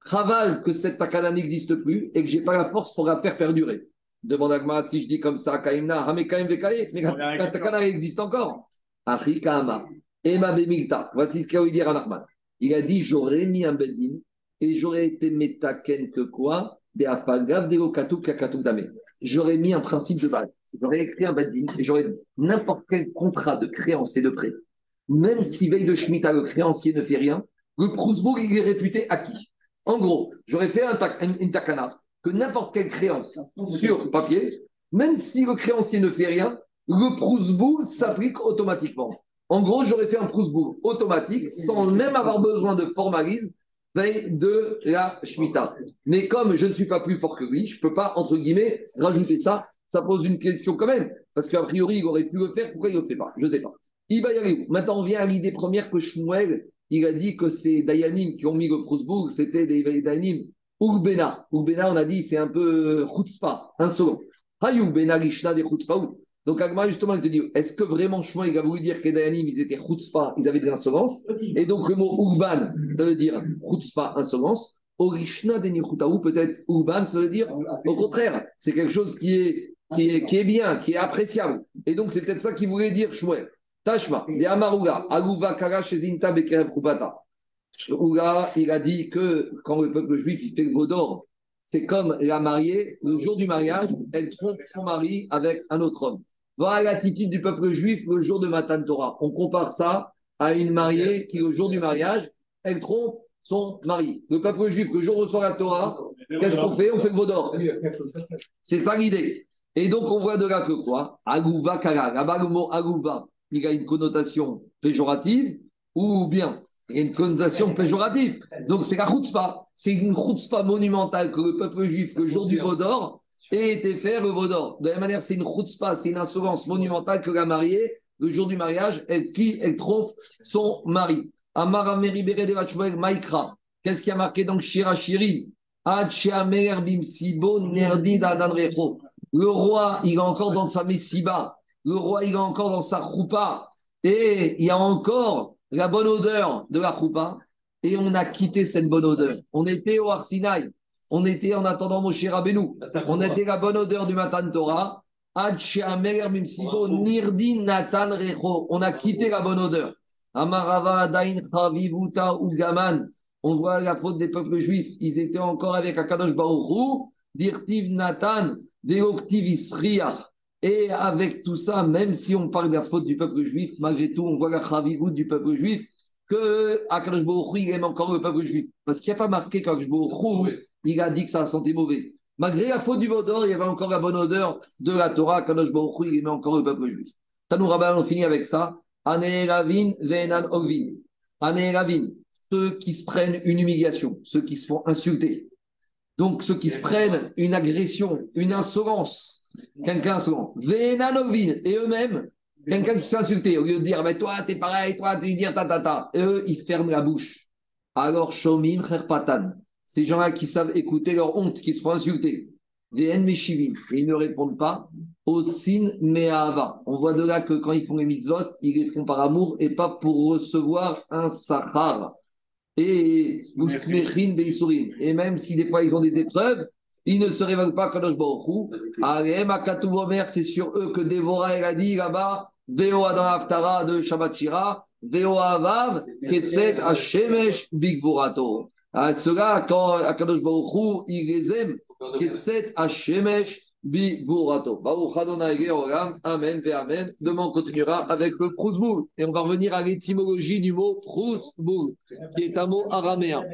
Raval que cette takana n'existe plus et que j'ai pas la force pour la faire perdurer. Demande à Gmara si je dis comme ça, Kaimna, Hamekaim Vekaye, mais la takana existe encore. Achi Kahama, Ema Bemigta. Voici ce qu'a voulu dire Rav Nachman. Il a dit j'aurais mis un bedin et j'aurais été metaken que quoi? Des afagav, des dame. J'aurais mis un principe de base. J'aurais écrit un bedin et j'aurais n'importe quel contrat de créance et de prêt, même si veille de Shemitah, le créancier ne fait rien, le Prousbourg, il est réputé acquis. En gros, j'aurais fait un une takana que n'importe quelle créance sur papier, même si le créancier ne fait rien, le Prousbourg s'applique automatiquement. En gros, j'aurais fait un Prousbourg automatique sans même avoir besoin de formalisme de la Shemitah. Mais comme je ne suis pas plus fort que lui, je ne peux pas, entre guillemets, rajouter ça. Ça pose une question quand même. Parce qu'à priori, il aurait pu le faire. Pourquoi il ne le fait pas? Je ne sais pas. Il va y où? Maintenant, on vient à l'idée première que Shmuel, il a dit que c'est Dayanim qui ont mis le Prousbourg, c'était des Dayanim Urbena. Urbena, on a dit, c'est un peu Chutzpah, insolent. Hayou Bena Rishna des Chutzpahou. Donc, Agma, justement, il te dit, est-ce que vraiment Shmuel, il a voulu dire que les Dayanim, ils étaient Chutzpah, ils avaient de l'insolence? Et donc, le mot Urban, ça veut dire Chutzpah, insolence. Orishna Nichutaou, peut-être Urban, ça veut dire au contraire, c'est quelque chose qui est, qui, est, qui est bien, qui est appréciable. Et donc, c'est peut-être ça qu'il voulait dire, Shmuel. Tashma, de Amaruga, Aguva Kara Shezinta Bekerev Kupata. Shmuel, il a dit que quand le peuple juif il fait le veau d'or, c'est comme la mariée, le jour du mariage, elle trompe son mari avec un autre homme. Voilà l'attitude du peuple juif le jour de Matan Torah. On compare ça à une mariée qui, le jour du mariage, elle trompe son mari. Le peuple juif, le jour où reçoit la Torah, qu'est-ce qu'on fait? On fait le veau d'or. C'est ça l'idée. Et donc, on voit de là que quoi? Agouva kara. Là-bas, le mot agouva, il a une connotation péjorative ou bien il y a une connotation péjorative. Donc, c'est la chutzpah. C'est une chutzpah monumentale que le peuple juif, le jour du veau d'or, été faire le veau. De la même manière, c'est une chutzpah, c'est une insolence monumentale que la mariée, le jour du mariage, elle, qui, elle trompe son mari. Amara Meribere de Maïkra. Qu'est-ce qui a marqué dans Shira Shiri? Ad Sheamer Bim Sibo Nerdi Dadan Recho. Le roi, il est encore dans sa messiba. Le roi, il est encore dans sa choupa. Et il y a encore la bonne odeur de la choupa. Et on a quitté cette bonne odeur. On était au Arsinaï. On était en attendant Moshe Rabbeinu. On était la bonne odeur du Matan Torah. Nirdi Natan Recho. On a quitté la bonne odeur. Amarava Dain Chavivuta Ugaman. On voit la faute des peuples juifs. Ils étaient encore avec Akadosh Baruch Hu, Dirtiv Nathan, Deoktiv Isriach. Et avec tout ça, même si on parle de la faute du peuple juif, malgré tout, on voit la Chavivut du peuple juif, que Akadosh il aime encore le peuple juif. Parce qu'il n'y a pas marqué qu'Akadosh Baruch Hu, il a dit que ça sentait mauvais. Malgré la faute du Vaudor, il y avait encore la bonne odeur de la Torah. Akadosh Baruch il aimait encore le peuple juif. Tanou Rabban, on finit avec ça. Ane Ravin, Venan Ogvin. Ane Ravin, ceux qui se prennent une humiliation, ceux qui se font insulter. Donc, ceux qui se prennent une agression, une insolence, quelqu'un insolent. Venan Ogvin, et eux-mêmes, quelqu'un qui insulté, au lieu de dire, mais toi, t'es pareil, toi, tu dire ta ta ta. Et eux, ils ferment la bouche. Alors, Shomim, Patan, ces gens-là qui savent écouter leur honte, qui se font insulter. VN Meshivim, et ils ne répondent pas au sin me'ava. On voit de là que quand ils font les mitzvot, ils les font par amour et pas pour recevoir un sahar. Et. Et même si des fois ils ont des épreuves, ils ne se révèlent pas Kadosh Baruch Hu. Arem c'est sur eux que Dévorah elle a dit là-bas, Veoa dans l'Aftara de Shabbat Shira, Veoa Avav, Ketset Hashemesh Bigvorato. À ceux-là, quand Akadosh Baruch Hu, il les aime, Ketset Hashemesh Bigvorato. Baruch Adonai Amen, ve Amen. Demain, on continuera avec le Prousboul. Et on va revenir à l'étymologie du mot Prousboul, qui est un mot araméen.